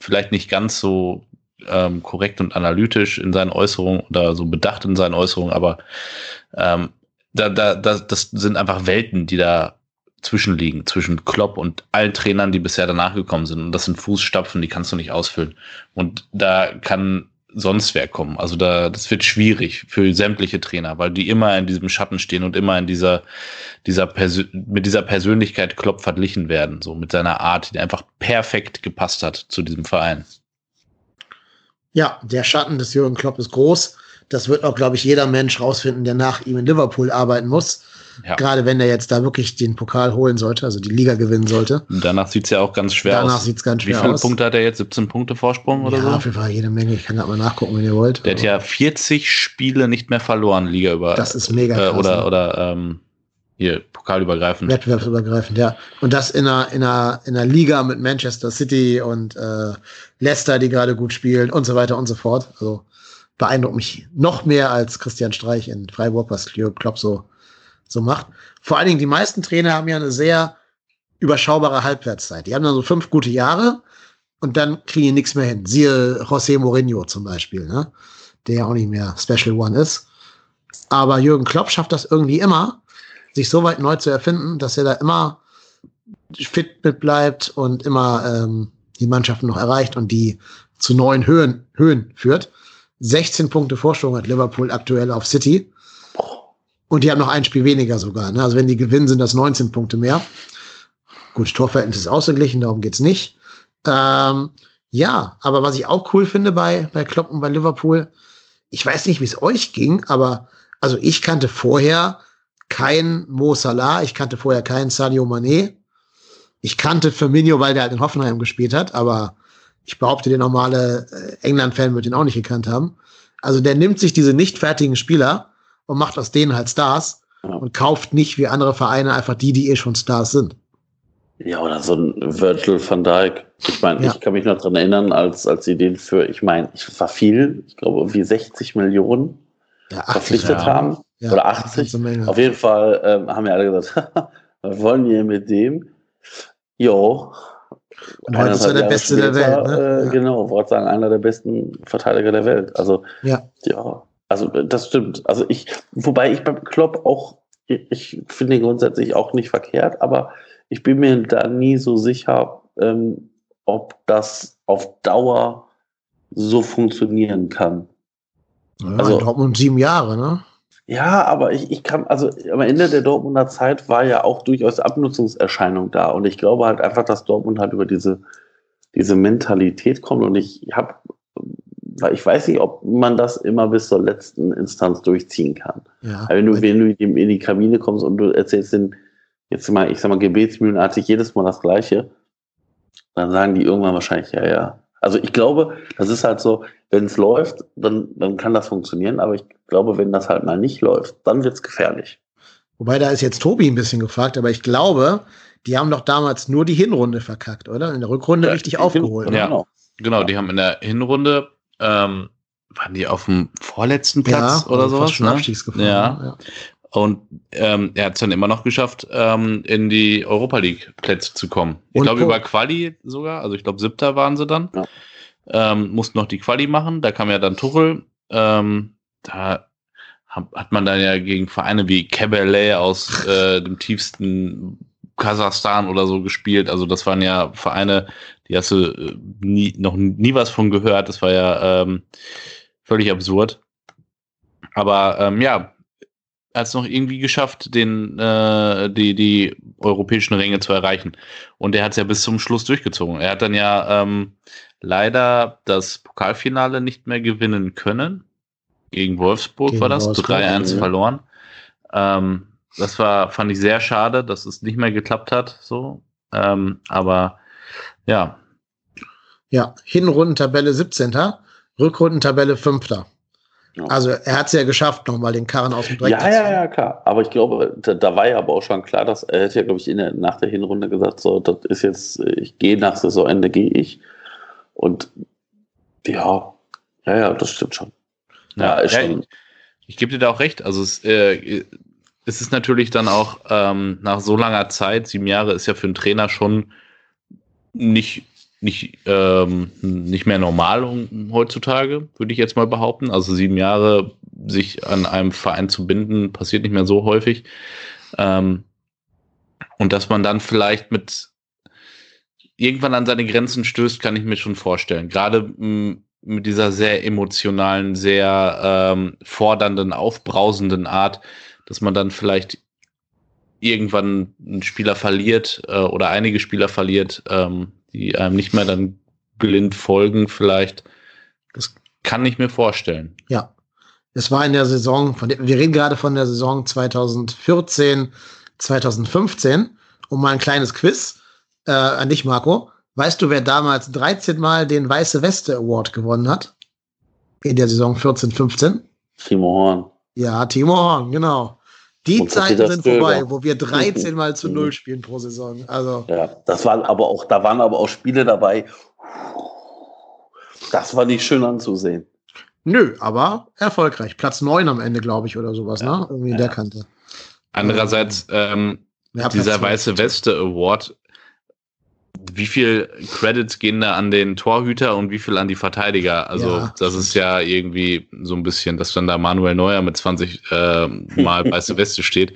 Vielleicht nicht ganz so ähm, korrekt und analytisch in seinen Äußerungen oder so bedacht in seinen Äußerungen, aber ähm, da, da, das, das sind einfach Welten, die da zwischenliegen, zwischen Klopp und allen Trainern, die bisher danach gekommen sind. Und das sind Fußstapfen, die kannst du nicht ausfüllen. Und da kann sonst wer kommen. Also da, das wird schwierig für sämtliche Trainer, weil die immer in diesem Schatten stehen und immer in dieser, dieser Persö mit dieser Persönlichkeit Klopp verglichen werden, so mit seiner Art, die einfach perfekt gepasst hat zu diesem Verein. Ja, der Schatten des Jürgen Klopp ist groß. Das wird auch, glaube ich, jeder Mensch rausfinden, der nach ihm in Liverpool arbeiten muss. Ja. Gerade wenn er jetzt da wirklich den Pokal holen sollte, also die Liga gewinnen sollte. Und danach sieht es ja auch ganz schwer danach aus. Danach sieht es ganz schwer aus. Wie viele aus. Punkte hat er jetzt? 17 Punkte Vorsprung oder ja, so? auf jeden Fall jede Menge. Ich kann da mal nachgucken, wenn ihr wollt. Der hat ja 40 Spiele nicht mehr verloren, Liga über. Das ist mega krass. Äh, oder, ne? oder ähm, hier, pokalübergreifend. Wettbewerbsübergreifend, ja. Und das in einer, in einer, in einer Liga mit Manchester City und äh, Leicester, die gerade gut spielen und so weiter und so fort. Also beeindruckt mich noch mehr als Christian Streich in Freiburg, was Klopp so, so macht. Vor allen Dingen, die meisten Trainer haben ja eine sehr überschaubare Halbwertszeit. Die haben dann so fünf gute Jahre und dann kriegen die nichts mehr hin. Siehe José Mourinho zum Beispiel, ne? der ja auch nicht mehr Special One ist. Aber Jürgen Klopp schafft das irgendwie immer, sich so weit neu zu erfinden, dass er da immer fit mit bleibt und immer ähm, die Mannschaften noch erreicht und die zu neuen Höhen, Höhen führt. 16 Punkte Vorsprung hat Liverpool aktuell auf City. Und die haben noch ein Spiel weniger sogar. Ne? Also wenn die gewinnen, sind das 19 Punkte mehr. Gut, Torverhältnis ist ausgeglichen, darum geht's nicht. Ähm, ja, aber was ich auch cool finde bei, bei Klopp und bei Liverpool, ich weiß nicht, wie es euch ging, aber also ich kannte vorher kein Mo Salah, ich kannte vorher keinen Sadio Mané. Ich kannte Firmino, weil der halt in Hoffenheim gespielt hat, aber ich behaupte, der normale äh, England-Fan wird ihn auch nicht gekannt haben. Also der nimmt sich diese nicht fertigen Spieler und macht aus denen halt Stars und kauft nicht wie andere Vereine einfach die, die eh schon Stars sind. Ja, oder so ein Virgil van Dijk. Ich meine, ja. ich kann mich noch dran erinnern, als, als sie den für, ich meine, ich war viel, ich glaube, irgendwie 60 Millionen ja, 80, verpflichtet ja. haben. oder 80. Auf jeden Fall ähm, haben wir alle gesagt, [laughs] was wollen wir mit dem? Jo. Und heute ist er der Beste später, der Welt. Ne? Äh, genau, wollte sagen, einer der besten Verteidiger der Welt. Also, ja. ja, also das stimmt. Also ich, wobei ich beim Klopp auch, ich, finde ihn grundsätzlich auch nicht verkehrt, aber ich bin mir da nie so sicher, ähm, ob das auf Dauer so funktionieren kann. Ja, also Dortmund sieben Jahre, ne? Ja, aber ich, ich kann, also am Ende der Dortmunder Zeit war ja auch durchaus Abnutzungserscheinung da. Und ich glaube halt einfach, dass Dortmund halt über diese, diese Mentalität kommt. Und ich habe, ich weiß nicht, ob man das immer bis zur letzten Instanz durchziehen kann. Ja, wenn du, wenn du in die Kabine kommst und du erzählst den, jetzt mal, ich sag mal, gebetsmühlenartig jedes Mal das Gleiche, dann sagen die irgendwann wahrscheinlich, ja, ja. Also ich glaube, das ist halt so, wenn es läuft, dann, dann kann das funktionieren, aber ich glaube, wenn das halt mal nicht läuft, dann wird es gefährlich. Wobei da ist jetzt Tobi ein bisschen gefragt, aber ich glaube, die haben doch damals nur die Hinrunde verkackt, oder? In der Rückrunde ja, richtig aufgeholt. Ja, genau. genau, die haben in der Hinrunde, ähm, waren die auf dem vorletzten Platz ja, oder sowas? Schon ne? Ja. ja. Und ähm, er hat es dann immer noch geschafft, ähm, in die Europa League-Plätze zu kommen. Ich glaube, über Quali sogar. Also ich glaube, siebter waren sie dann. Ja. Ähm, mussten noch die Quali machen. Da kam ja dann Tuchel. Ähm, da hat man dann ja gegen Vereine wie Kebalé aus äh, dem tiefsten Kasachstan oder so gespielt. Also das waren ja Vereine, die hast du äh, nie, noch nie was von gehört. Das war ja ähm, völlig absurd. Aber ähm, ja, hat es noch irgendwie geschafft, den, äh, die, die europäischen Ränge zu erreichen. Und er hat es ja bis zum Schluss durchgezogen. Er hat dann ja ähm, leider das Pokalfinale nicht mehr gewinnen können. Gegen Wolfsburg Gegen war das, 3-1 verloren. Ähm, das war, fand ich sehr schade, dass es nicht mehr geklappt hat. So. Ähm, aber ja. Ja, Hinrundentabelle 17. Rückrundentabelle 5. Also er hat es ja geschafft, nochmal den Karren aus dem Dreck ja, zu ziehen. Ja, ja, klar. Aber ich glaube, da, da, war ja aber auch schon klar, dass er hätte ja, glaube ich, in der, nach der Hinrunde gesagt, so, das ist jetzt, ich gehe nach Saisonende, gehe ich. Und ja, ja, ja, das stimmt schon. Ja, ist schon. ich, ich gebe dir da auch recht. Also es, äh, es ist natürlich dann auch ähm, nach so langer Zeit, sieben Jahre ist ja für einen Trainer schon nicht nicht, ähm, nicht mehr normal heutzutage, würde ich jetzt mal behaupten. Also sieben Jahre sich an einem Verein zu binden, passiert nicht mehr so häufig. Ähm, und dass man dann vielleicht mit irgendwann an seine Grenzen stößt, kann ich mir schon vorstellen. Gerade mit dieser sehr emotionalen, sehr ähm, fordernden, aufbrausenden Art, dass man dann vielleicht irgendwann einen Spieler verliert äh, oder einige Spieler verliert, ähm, die einem nicht mehr dann blind folgen, vielleicht. Das kann ich mir vorstellen. Ja. Es war in der Saison, von der, wir reden gerade von der Saison 2014, 2015. Und mal ein kleines Quiz äh, an dich, Marco. Weißt du, wer damals 13 Mal den Weiße Weste Award gewonnen hat? In der Saison 14, 15? Timo Horn. Ja, Timo Horn, genau. Die Und Zeiten sind Stöger. vorbei, wo wir 13 Mal zu Null spielen pro Saison. Also, Ja, das waren aber auch, da waren aber auch Spiele dabei. Das war nicht schön anzusehen. nö, aber erfolgreich. Platz 9 am Ende, glaube ich, oder sowas, ne? Irgendwie in der Ja. Kante. Andererseits, ähm, Ja, dieser 12. weiße Weste Award, wie viel Credits gehen da an den Torhüter und wie viel an die Verteidiger? Also, Ja, das ist ja irgendwie so ein bisschen, dass dann da Manuel Neuer mit 20 äh, Mal [laughs] weiße Weste steht.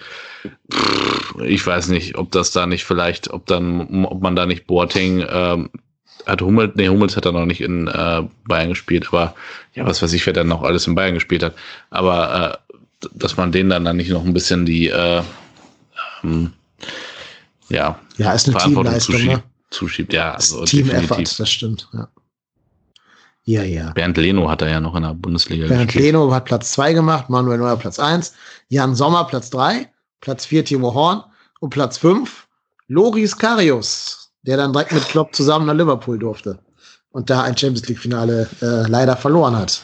Pff, ich weiß nicht, ob das da nicht vielleicht, ob dann, ob man da nicht Boateng ähm, hat Hummels, nee, Hummels hat er noch nicht in äh, Bayern gespielt, aber ja, was weiß ich, wer dann noch alles in Bayern gespielt hat. Aber äh, dass man denen dann, dann nicht noch ein bisschen die äh, ähm, ja, Ja, ist eine Verantwortung Teamleistung, zuschiebt. ne? Zuschiebt. Ja, also Team-Effort, definitiv. das stimmt, ja. Ja, ja. Bernd Leno hat er ja noch in der Bundesliga Bernd gespielt. Leno hat Platz 2 gemacht, Manuel Neuer Platz 1, Jan Sommer Platz 3, Platz 4 Timo Horn und Platz 5 Loris Karius, der dann direkt mit Klopp zusammen nach Liverpool durfte und da ein Champions League-Finale äh, leider verloren hat.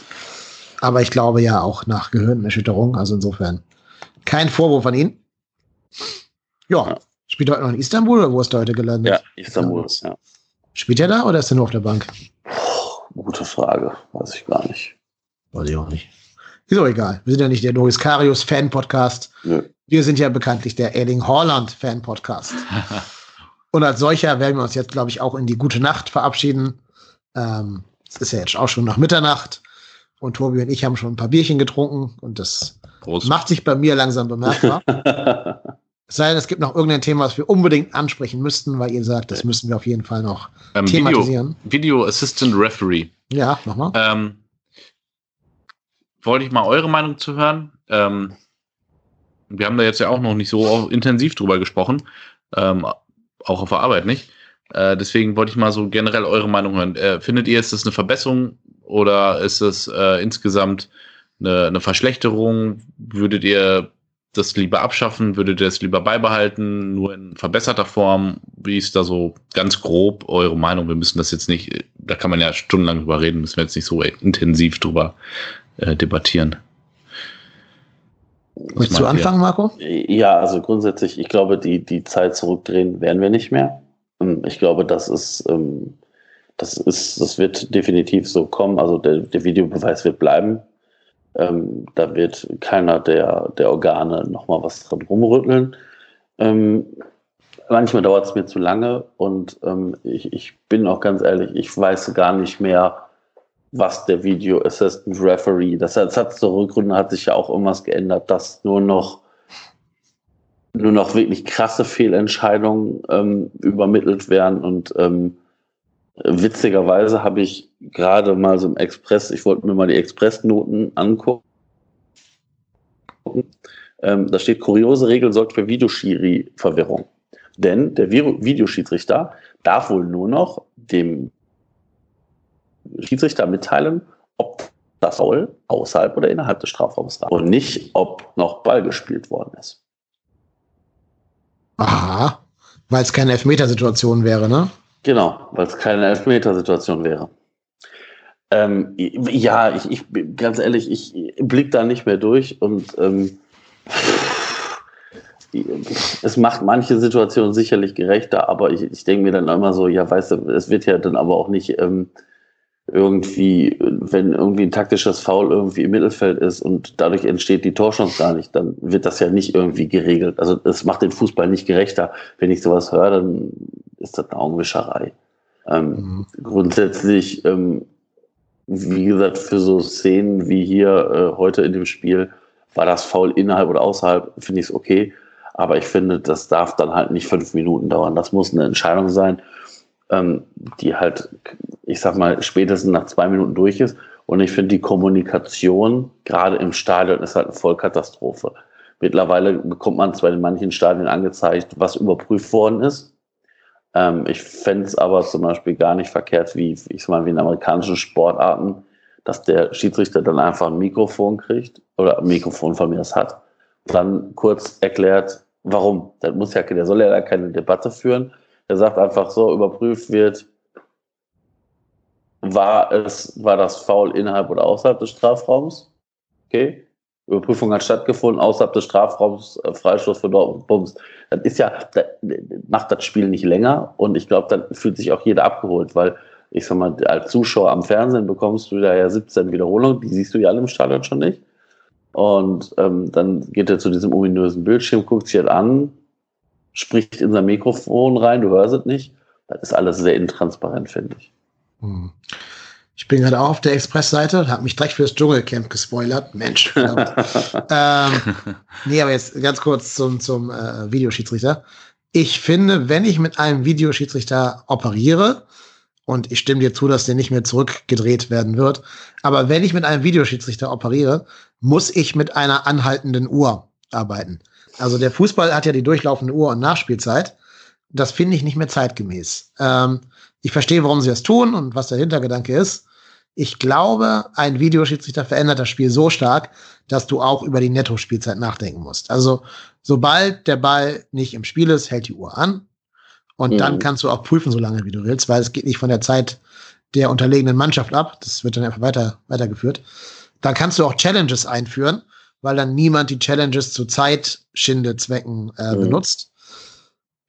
Aber ich glaube ja auch nach Gehirnerschütterung, also insofern kein Vorwurf an ihn. Ja. Spielt er heute noch in Istanbul oder wo ist er heute gelandet? Ja, Istanbul. Ja. Spielt er da oder ist er nur auf der Bank? Gute Frage, weiß ich gar nicht. Weiß ich auch nicht. Ist auch egal. Wir sind ja nicht der Loris Karius Fan-Podcast. Nö. Wir sind ja bekanntlich der Erling Haaland Fan-Podcast. Und als solcher werden wir uns jetzt, glaube ich, auch in die gute Nacht verabschieden. Ähm, es ist ja jetzt auch schon nach Mitternacht. Und Tobi und ich haben schon ein paar Bierchen getrunken. Und das Prost. macht sich bei mir langsam bemerkbar. [laughs] es sei denn, es gibt noch irgendein Thema, was wir unbedingt ansprechen müssten, weil ihr sagt, das müssen wir auf jeden Fall noch ähm, Video, thematisieren. Video Assistant Referee. Ja, nochmal. Ähm, wollte ich mal eure Meinung zu hören. Ähm, wir haben da jetzt ja auch noch nicht so intensiv drüber gesprochen, ähm, auch auf der Arbeit nicht. Äh, deswegen wollte ich mal so generell eure Meinung hören. Äh, findet ihr, ist das eine Verbesserung oder ist es äh, insgesamt eine, eine Verschlechterung? Würdet ihr das lieber abschaffen? Würdet ihr es lieber beibehalten? Nur in verbesserter Form? Wie ist da so ganz grob eure Meinung? Wir müssen das jetzt nicht, da kann man ja stundenlang drüber reden, müssen wir jetzt nicht so intensiv drüber äh, debattieren. Was Willst du anfangen, Marco? Ja, also grundsätzlich, ich glaube, die, die Zeit zurückdrehen werden wir nicht mehr. Ähm, Ich glaube, das ist, ähm, das ist, das wird definitiv so kommen. Also der, der Videobeweis wird bleiben. Ähm, da wird keiner der, der Organe nochmal was dran rumrütteln. Ähm, manchmal dauert es mir zu lange und ähm, ich, ich bin auch ganz ehrlich, ich weiß gar nicht mehr, was der Video Assistant Referee, das, das hat zur Rückrunde hat sich ja auch irgendwas geändert, dass nur noch nur noch wirklich krasse Fehlentscheidungen ähm, übermittelt werden und ähm, witzigerweise habe ich gerade mal so im Express, ich wollte mir mal die Expressnoten angucken. Ähm, da steht, kuriose Regel sorgt für Videoschiri-Verwirrung. Denn der Vi- Videoschiedsrichter darf wohl nur noch dem Schiedsrichter mitteilen, ob das Foul außerhalb oder innerhalb des Strafraums war. Und nicht, ob noch Ball gespielt worden ist. Aha. Weil es keine Elfmetersituation wäre, ne? Genau, weil es keine Elfmetersituation wäre. Ähm, ja, ich, ich ganz ehrlich, ich blick da nicht mehr durch und ähm, es macht manche Situationen sicherlich gerechter, aber ich, ich denke mir dann immer so, ja, weißt du, es wird ja dann aber auch nicht ähm, irgendwie, wenn irgendwie ein taktisches Foul irgendwie im Mittelfeld ist und dadurch entsteht die Torchance gar nicht, dann wird das ja nicht irgendwie geregelt. Also es macht den Fußball nicht gerechter. Wenn ich sowas höre, dann ist das eine Augenwischerei. Ähm, Mhm. grundsätzlich, ähm, wie gesagt, für so Szenen wie hier äh, heute in dem Spiel, war das Foul innerhalb oder außerhalb, finde ich es okay. Aber ich finde, das darf dann halt nicht fünf Minuten dauern. Das muss eine Entscheidung sein, ähm, die halt, ich sag mal, spätestens nach zwei Minuten durch ist. Und ich finde, die Kommunikation, gerade im Stadion, ist halt eine Vollkatastrophe. Mittlerweile bekommt man zwar in manchen Stadien angezeigt, was überprüft worden ist. Ähm, ich fände es aber zum Beispiel gar nicht verkehrt, wie ich sag mal, wie in amerikanischen Sportarten, dass der Schiedsrichter dann einfach ein Mikrofon kriegt oder ein Mikrofon von mir das hat, dann kurz erklärt, warum. Das muss ja, der soll ja keine Debatte führen. Er sagt einfach so, überprüft wird, war es, war das Foul innerhalb oder außerhalb des Strafraums? Okay. Überprüfung hat stattgefunden, außerhalb des Strafraums, äh, Freistoß für Dortmund, Bums. Das ist ja, das macht das Spiel nicht länger und ich glaube, dann fühlt sich auch jeder abgeholt, weil ich sag mal, als Zuschauer am Fernsehen bekommst du da ja 17 Wiederholungen, die siehst du ja alle im Stadion schon nicht. Und ähm, dann geht er zu diesem ominösen Bildschirm, guckt sich das an, spricht in sein Mikrofon rein, du hörst es nicht. Das ist alles sehr intransparent, finde ich. Hm. Ich bin gerade auch auf der Express-Seite, habe mich direkt fürs Dschungelcamp gespoilert. Mensch. [laughs] ähm, nee, aber jetzt ganz kurz zum, zum äh, Videoschiedsrichter. Ich finde, wenn ich mit einem Videoschiedsrichter operiere, und ich stimme dir zu, dass der nicht mehr zurückgedreht werden wird, aber wenn ich mit einem Videoschiedsrichter operiere, muss ich mit einer anhaltenden Uhr arbeiten. Also der Fußball hat ja die durchlaufende Uhr und Nachspielzeit. Das finde ich nicht mehr zeitgemäß. Ähm, ich verstehe, warum sie das tun und was der Hintergedanke ist. Ich glaube, ein Videoschiedsrichter verändert das Spiel so stark, dass du auch über die Netto-Spielzeit nachdenken musst. Also, sobald der Ball nicht im Spiel ist, hält die Uhr an. Und mhm. dann kannst du auch prüfen, so lange wie du willst, weil es geht nicht von der Zeit der unterlegenen Mannschaft ab. Das wird dann einfach weiter, weitergeführt. Dann kannst du auch Challenges einführen, weil dann niemand die Challenges zu Zeitschindezwecken äh, mhm. benutzt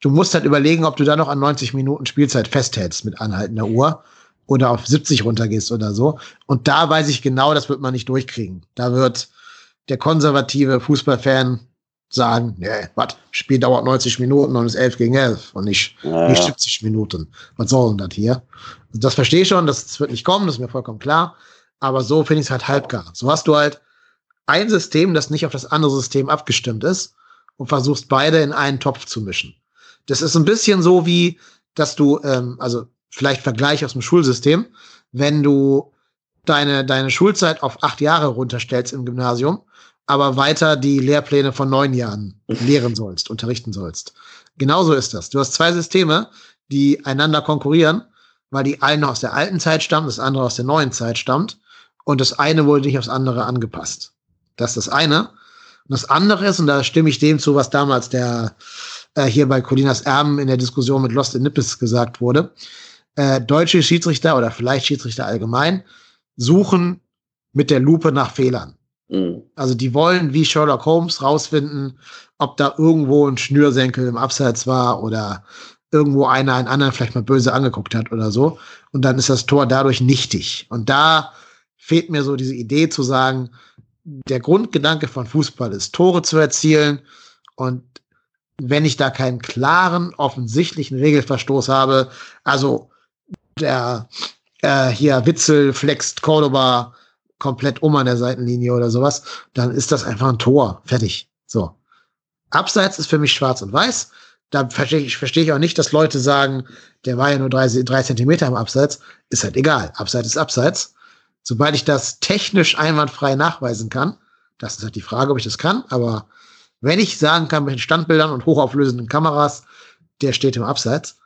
du musst halt überlegen, ob du da noch an 90 Minuten Spielzeit festhältst mit anhaltender Uhr oder auf 70 runtergehst oder so. Und da weiß ich genau, das wird man nicht durchkriegen. Da wird der konservative Fußballfan sagen, nee, was, Spiel dauert 90 Minuten und ist 11 gegen 11 und nicht, ja. nicht 70 Minuten. Was soll denn das hier? Das verstehe ich schon, das, das wird nicht kommen, das ist mir vollkommen klar. Aber so finde ich es halt halbgar. So hast du halt ein System, das nicht auf das andere System abgestimmt ist und versuchst beide in einen Topf zu mischen. Das ist ein bisschen so wie, dass du, ähm, also vielleicht Vergleich aus dem Schulsystem, wenn du deine, deine Schulzeit auf acht Jahre runterstellst im Gymnasium, aber weiter die Lehrpläne von neun Jahren lehren sollst, unterrichten sollst. Genauso ist das. Du hast zwei Systeme, die einander konkurrieren, weil die eine aus der alten Zeit stammt, das andere aus der neuen Zeit stammt. Und das eine wurde nicht aufs andere angepasst. Das ist das eine. Und das andere ist, und da stimme ich dem zu, was damals der äh, hier bei Colinas Erben in der Diskussion mit Lost in Nippes gesagt wurde. Äh, deutsche Schiedsrichter oder vielleicht Schiedsrichter allgemein suchen mit der Lupe nach Fehlern. Mhm. Also die wollen wie Sherlock Holmes rausfinden, ob da irgendwo ein Schnürsenkel im Abseits war oder irgendwo einer einen anderen vielleicht mal böse angeguckt hat oder so. Und dann ist das Tor dadurch nichtig. Und da fehlt mir so diese Idee zu sagen, der Grundgedanke von Fußball ist, Tore zu erzielen. Und wenn ich da keinen klaren, offensichtlichen Regelverstoß habe, also der äh, hier Witzel flext Cordoba komplett um an der Seitenlinie oder sowas, dann ist das einfach ein Tor. Fertig. So. Abseits ist für mich schwarz und weiß. Da verstehe ich, verstehe ich auch nicht, dass Leute sagen, der war ja nur drei, drei Zentimeter im Abseits. Ist halt egal. Abseits ist Abseits. Sobald ich das technisch einwandfrei nachweisen kann, das ist halt die Frage, ob ich das kann, aber wenn ich sagen kann mit den Standbildern und hochauflösenden Kameras, der steht im Abseits,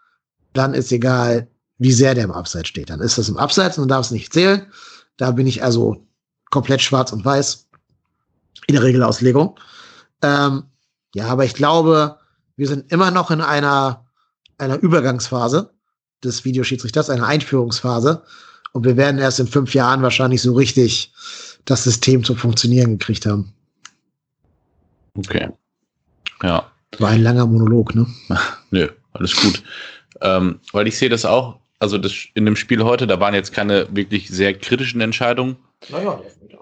dann ist egal, wie sehr der im Abseits steht. Dann ist das im Abseits und darf es nicht zählen. Da bin ich also komplett schwarz und weiß in der Regelauslegung. Ähm, ja, aber ich glaube, wir sind immer noch in einer, einer Übergangsphase des Videoschiedsrichters, einer Einführungsphase. Und wir werden erst in fünf Jahren wahrscheinlich so richtig das System zu funktionieren gekriegt haben. Okay. Ja. War ein langer Monolog, ne? [laughs] Nö, alles gut. Ähm, weil ich sehe das auch, also das, in dem Spiel heute, da waren jetzt keine wirklich sehr kritischen Entscheidungen. Naja, der Elfmeter.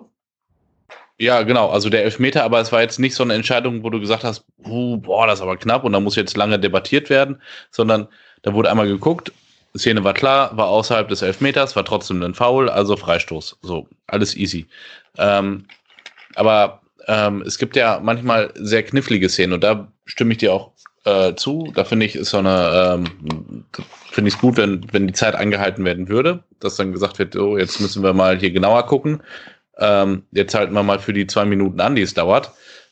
Ja, genau, also der Elfmeter, aber es war jetzt nicht so eine Entscheidung, wo du gesagt hast, uh, boah, das ist aber knapp und da muss jetzt lange debattiert werden, sondern da wurde einmal geguckt, Szene war klar, war außerhalb des Elfmeters, war trotzdem ein Foul, also Freistoß. So, alles easy. Ähm, aber ähm, es gibt ja manchmal sehr knifflige Szenen und da stimme ich dir auch äh, zu. Da finde ich, ist so eine, ähm, finde ich es gut, wenn, wenn die Zeit angehalten werden würde, dass dann gesagt wird, oh, jetzt müssen wir mal hier genauer gucken. Ähm, jetzt halten wir mal für die zwei Minuten an, die es dauert.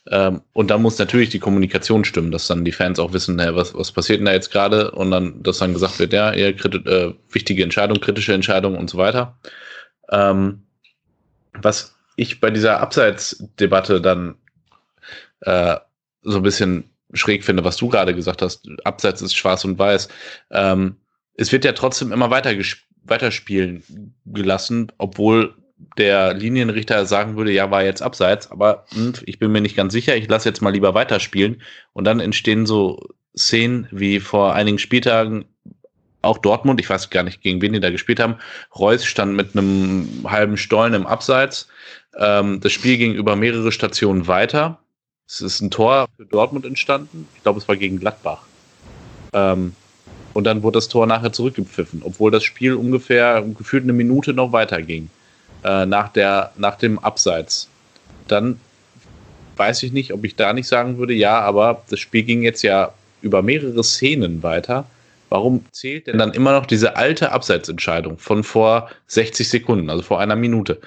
Ähm, und dann muss natürlich die Kommunikation stimmen, dass dann die Fans auch wissen, hey, was, was passiert denn da jetzt gerade? Und dann, dass dann gesagt wird, ja, eher kriti äh, wichtige Entscheidung, kritische Entscheidung und so weiter. Ähm, was ich bei dieser Abseitsdebatte dann äh, so ein bisschen schräg finde, was du gerade gesagt hast, Abseits ist schwarz und weiß. Ähm, es wird ja trotzdem immer weiter weiterspielen gelassen, obwohl der Linienrichter sagen würde, ja, war jetzt abseits, aber hm, ich bin mir nicht ganz sicher, ich lasse jetzt mal lieber weiterspielen. Und dann entstehen so Szenen wie vor einigen Spieltagen auch Dortmund, ich weiß gar nicht, gegen wen die da gespielt haben. Reus stand mit einem halben Stollen im Abseits. Ähm, das Spiel ging über mehrere Stationen weiter. Es ist ein Tor für Dortmund entstanden. Ich glaube, es war gegen Gladbach. Ähm, und dann wurde das Tor nachher zurückgepfiffen, obwohl das Spiel ungefähr gefühlt eine Minute noch weiterging äh, nach, der, nach dem Abseits. Dann weiß ich nicht, ob ich da nicht sagen würde, ja, aber das Spiel ging jetzt ja über mehrere Szenen weiter. Warum zählt denn dann immer noch diese alte Abseitsentscheidung von vor 60 Sekunden, also vor einer Minute?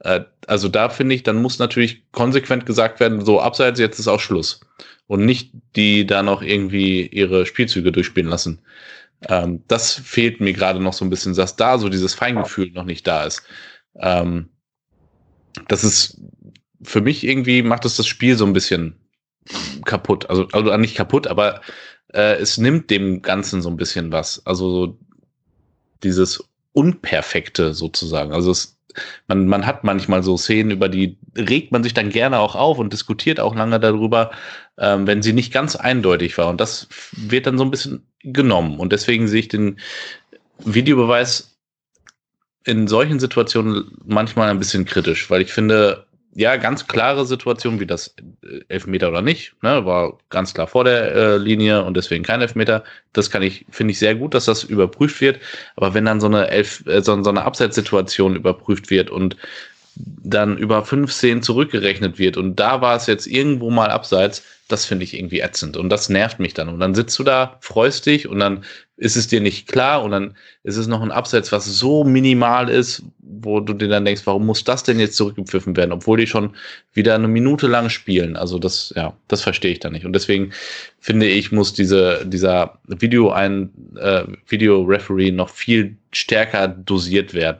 Äh, also da finde ich, dann muss natürlich konsequent gesagt werden, so abseits, jetzt ist auch Schluss. Und nicht die da noch irgendwie ihre Spielzüge durchspielen lassen. Ähm, das fehlt mir gerade noch so ein bisschen, dass da so dieses Feingefühl noch nicht da ist. Ähm, das ist für mich irgendwie macht es das Spiel so ein bisschen kaputt. Also, also nicht kaputt, aber äh, es nimmt dem Ganzen so ein bisschen was. Also so dieses Unperfekte sozusagen. Also es man, man hat manchmal so Szenen, über die regt man sich dann gerne auch auf und diskutiert auch lange darüber, ähm, wenn sie nicht ganz eindeutig war. Und das wird dann so ein bisschen genommen. Und deswegen sehe ich den Videobeweis in solchen Situationen manchmal ein bisschen kritisch, weil ich finde, ja, ganz klare Situation, wie das äh, Elfmeter oder nicht, ne, war ganz klar vor der äh, Linie und deswegen kein Elfmeter. Das kann ich, finde ich sehr gut, dass das überprüft wird. Aber wenn dann so eine Elf, äh, so, so eine Abseitssituation überprüft wird und dann über fünf Szenen zurückgerechnet wird und da war es jetzt irgendwo mal abseits, das finde ich irgendwie ätzend und das nervt mich dann. Und dann sitzt du da, freust dich und dann ist es dir nicht klar und dann ist es noch ein Abseits, was so minimal ist, wo du dir dann denkst, warum muss das denn jetzt zurückgepfiffen werden, obwohl die schon wieder eine Minute lang spielen. Also das, ja, das verstehe ich dann nicht. Und deswegen finde ich, muss diese, dieser Video ein äh, Video-Referee noch viel stärker dosiert werden.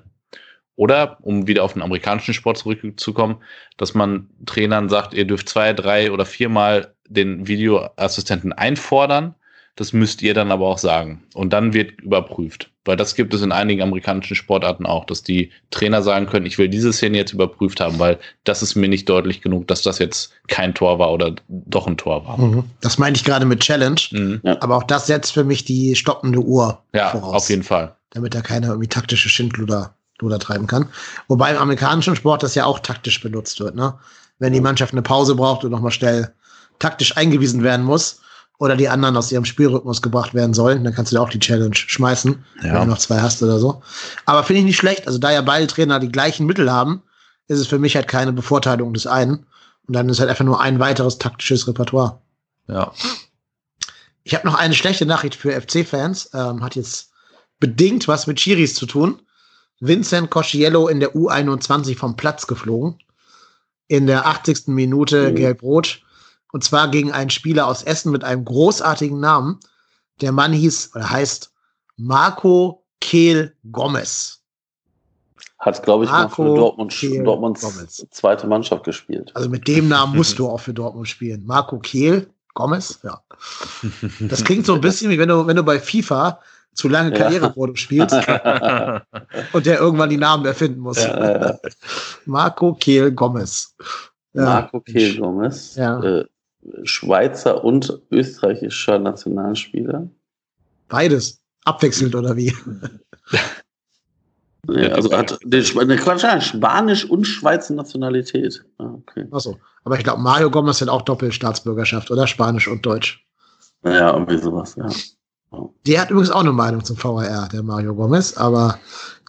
Oder, um wieder auf den amerikanischen Sport zurückzukommen, dass man Trainern sagt, ihr dürft zwei, drei oder viermal den Videoassistenten einfordern. Das müsst ihr dann aber auch sagen. Und dann wird überprüft. Weil das gibt es in einigen amerikanischen Sportarten auch, dass die Trainer sagen können, ich will diese Szene jetzt überprüft haben, weil das ist mir nicht deutlich genug, dass das jetzt kein Tor war oder doch ein Tor war. Mhm. Das meinte ich gerade mit Challenge. Mhm. Aber auch das setzt für mich die stoppende Uhr ja, voraus. auf jeden Fall. Damit da keiner irgendwie taktische Schindluder Luder treiben kann. Wobei im amerikanischen Sport das ja auch taktisch benutzt wird. Ne? Wenn die Mannschaft eine Pause braucht und nochmal schnell taktisch eingewiesen werden muss oder die anderen aus ihrem Spielrhythmus gebracht werden sollen, dann kannst du da auch die Challenge schmeißen, ja. wenn du noch zwei hast oder so. Aber finde ich nicht schlecht. Also da ja beide Trainer die gleichen Mittel haben, ist es für mich halt keine Bevorteilung des einen. Und dann ist halt einfach nur ein weiteres taktisches Repertoire. Ja. Ich habe noch eine schlechte Nachricht für FC-Fans. Ähm, hat jetzt bedingt was mit Chiris zu tun. Vincent Cosciello in der U21 vom Platz geflogen. In der 80. Minute oh. gelb-rot. Und zwar gegen einen Spieler aus Essen mit einem großartigen Namen. Der Mann hieß oder heißt Marco Kehl Gomez. Hat, glaube ich, Marco mal für Dortmund, Kehl Dortmunds Gomez. zweite Mannschaft gespielt. Also mit dem Namen [laughs] musst du auch für Dortmund spielen. Marco Kehl Gomez, ja. [laughs] Das klingt so ein bisschen wie wenn du, wenn du bei FIFA zu lange Karrieremodus ja. spielst [laughs] und der irgendwann die Namen erfinden muss. Ja, ja. Marco Kehl Gomez. Marco Kehl Gomez, äh, Schweizer und österreichischer Nationalspieler. Beides. Abwechselnd oder wie? [laughs] Ja, also hat eine Quatsch, Spanisch und Schweizer Nationalität. Ah, okay. Achso. Aber ich glaube, Mario Gomez hat auch Doppelstaatsbürgerschaft, oder? Spanisch und Deutsch. Ja, irgendwie sowas, ja. Der hat übrigens auch eine Meinung zum VAR, der Mario Gomez, aber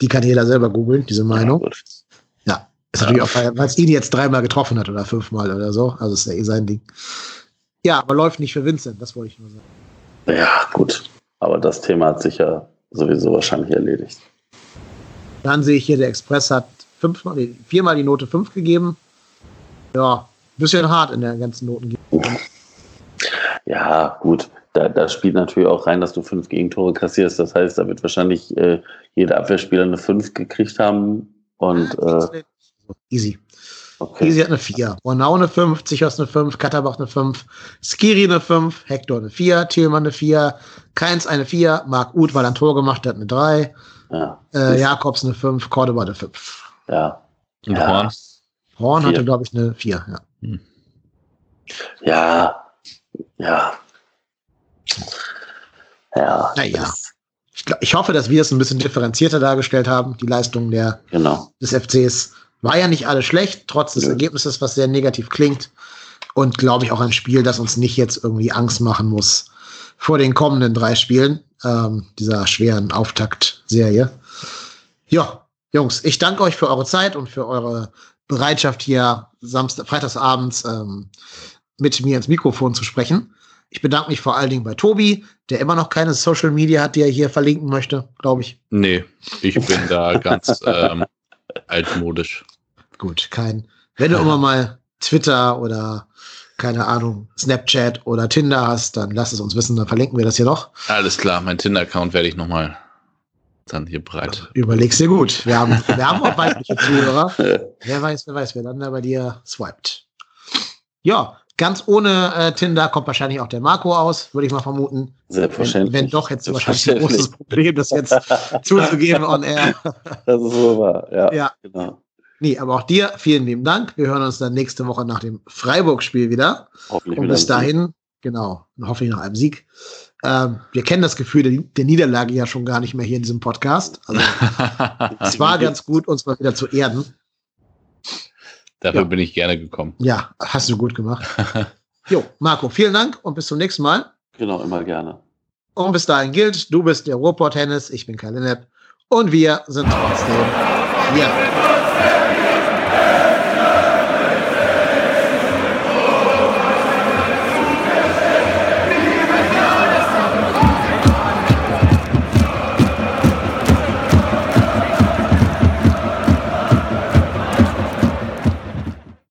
die kann jeder selber googeln, diese Meinung. Ja, ja ist ja. natürlich auch, weil es ihn jetzt dreimal getroffen hat oder fünfmal oder so. Also ist ja eh sein Ding. Ja, aber läuft nicht für Vincent, das wollte ich nur sagen. Ja, gut. Aber das Thema hat sich ja sowieso wahrscheinlich erledigt. Dann sehe ich hier, der Express hat fünfmal, nee, viermal die Note 5 gegeben. Ja, bisschen hart in der ganzen Notengebung. Ja, gut da, da spielt natürlich auch rein, dass du fünf Gegentore kassierst. Das heißt, da wird wahrscheinlich äh, jeder Abwehrspieler eine fünf gekriegt haben. Und äh, Easy. Okay. Easy hat eine 4. Bornau eine 5, Zichos eine 5, Katterbach eine 5, Skiri eine 5, Hector eine 4, Thielmann eine 4, Keins eine 4, Marc Uth, weil er ein Tor gemacht hat, eine 3, ja. äh, Jakobs eine 5, Cordoba eine 5. Ja. Und ja. Horn? Horn hatte, glaube ich, eine 4, ja. Hm. Ja, ja. Ja. Naja. Ich, ich hoffe, dass wir es ein bisschen differenzierter dargestellt haben, die Leistung der, genau. des FCs. War ja nicht alles schlecht, trotz des ja. Ergebnisses, was sehr negativ klingt. Und glaube ich auch ein Spiel, das uns nicht jetzt irgendwie Angst machen muss vor den kommenden drei Spielen ähm, dieser schweren Auftaktserie. Ja, Jungs, ich danke euch für eure Zeit und für eure Bereitschaft hier Samstag, freitagsabends ähm, mit mir ins Mikrofon zu sprechen. Ich bedanke mich vor allen Dingen bei Tobi, der immer noch keine Social Media hat, die er hier verlinken möchte, glaube ich. Nee, ich bin [laughs] da ganz ähm, altmodisch. Gut, kein. Wenn du immer mal Twitter oder keine Ahnung, Snapchat oder Tinder hast, dann lass es uns wissen, dann verlinken wir das hier noch. Alles klar, mein Tinder-Account werde ich nochmal dann hier breit. Überleg's dir gut. Wir haben, wir haben auch weibliche [laughs] Zuhörer. wer weiß, wer weiß, wer dann da bei dir swiped. Ja, ganz ohne äh, Tinder kommt wahrscheinlich auch der Marco aus, würde ich mal vermuten. Selbstverständlich. Wenn, wenn doch, jetzt wahrscheinlich ein großes Problem, das jetzt [laughs] zuzugeben on air. Das ist so wahr, ja. ja. Genau. Nee, aber auch dir vielen lieben Dank. Wir hören uns dann nächste Woche nach dem Freiburg-Spiel wieder. Hoffentlich Und bis dahin, genau, hoffentlich nach einem Sieg. Ähm, wir kennen das Gefühl der, der, Niederlage ja schon gar nicht mehr hier in diesem Podcast. Also, [laughs] es war ganz gut, uns mal wieder zu erden. Dafür ja. bin ich gerne gekommen. Ja, hast du gut gemacht. [laughs] jo, Marco, vielen Dank und bis zum nächsten Mal. Genau, immer gerne. Und bis dahin gilt, du bist der Ruhrport Hennis, ich bin Lennep und wir sind trotzdem hier.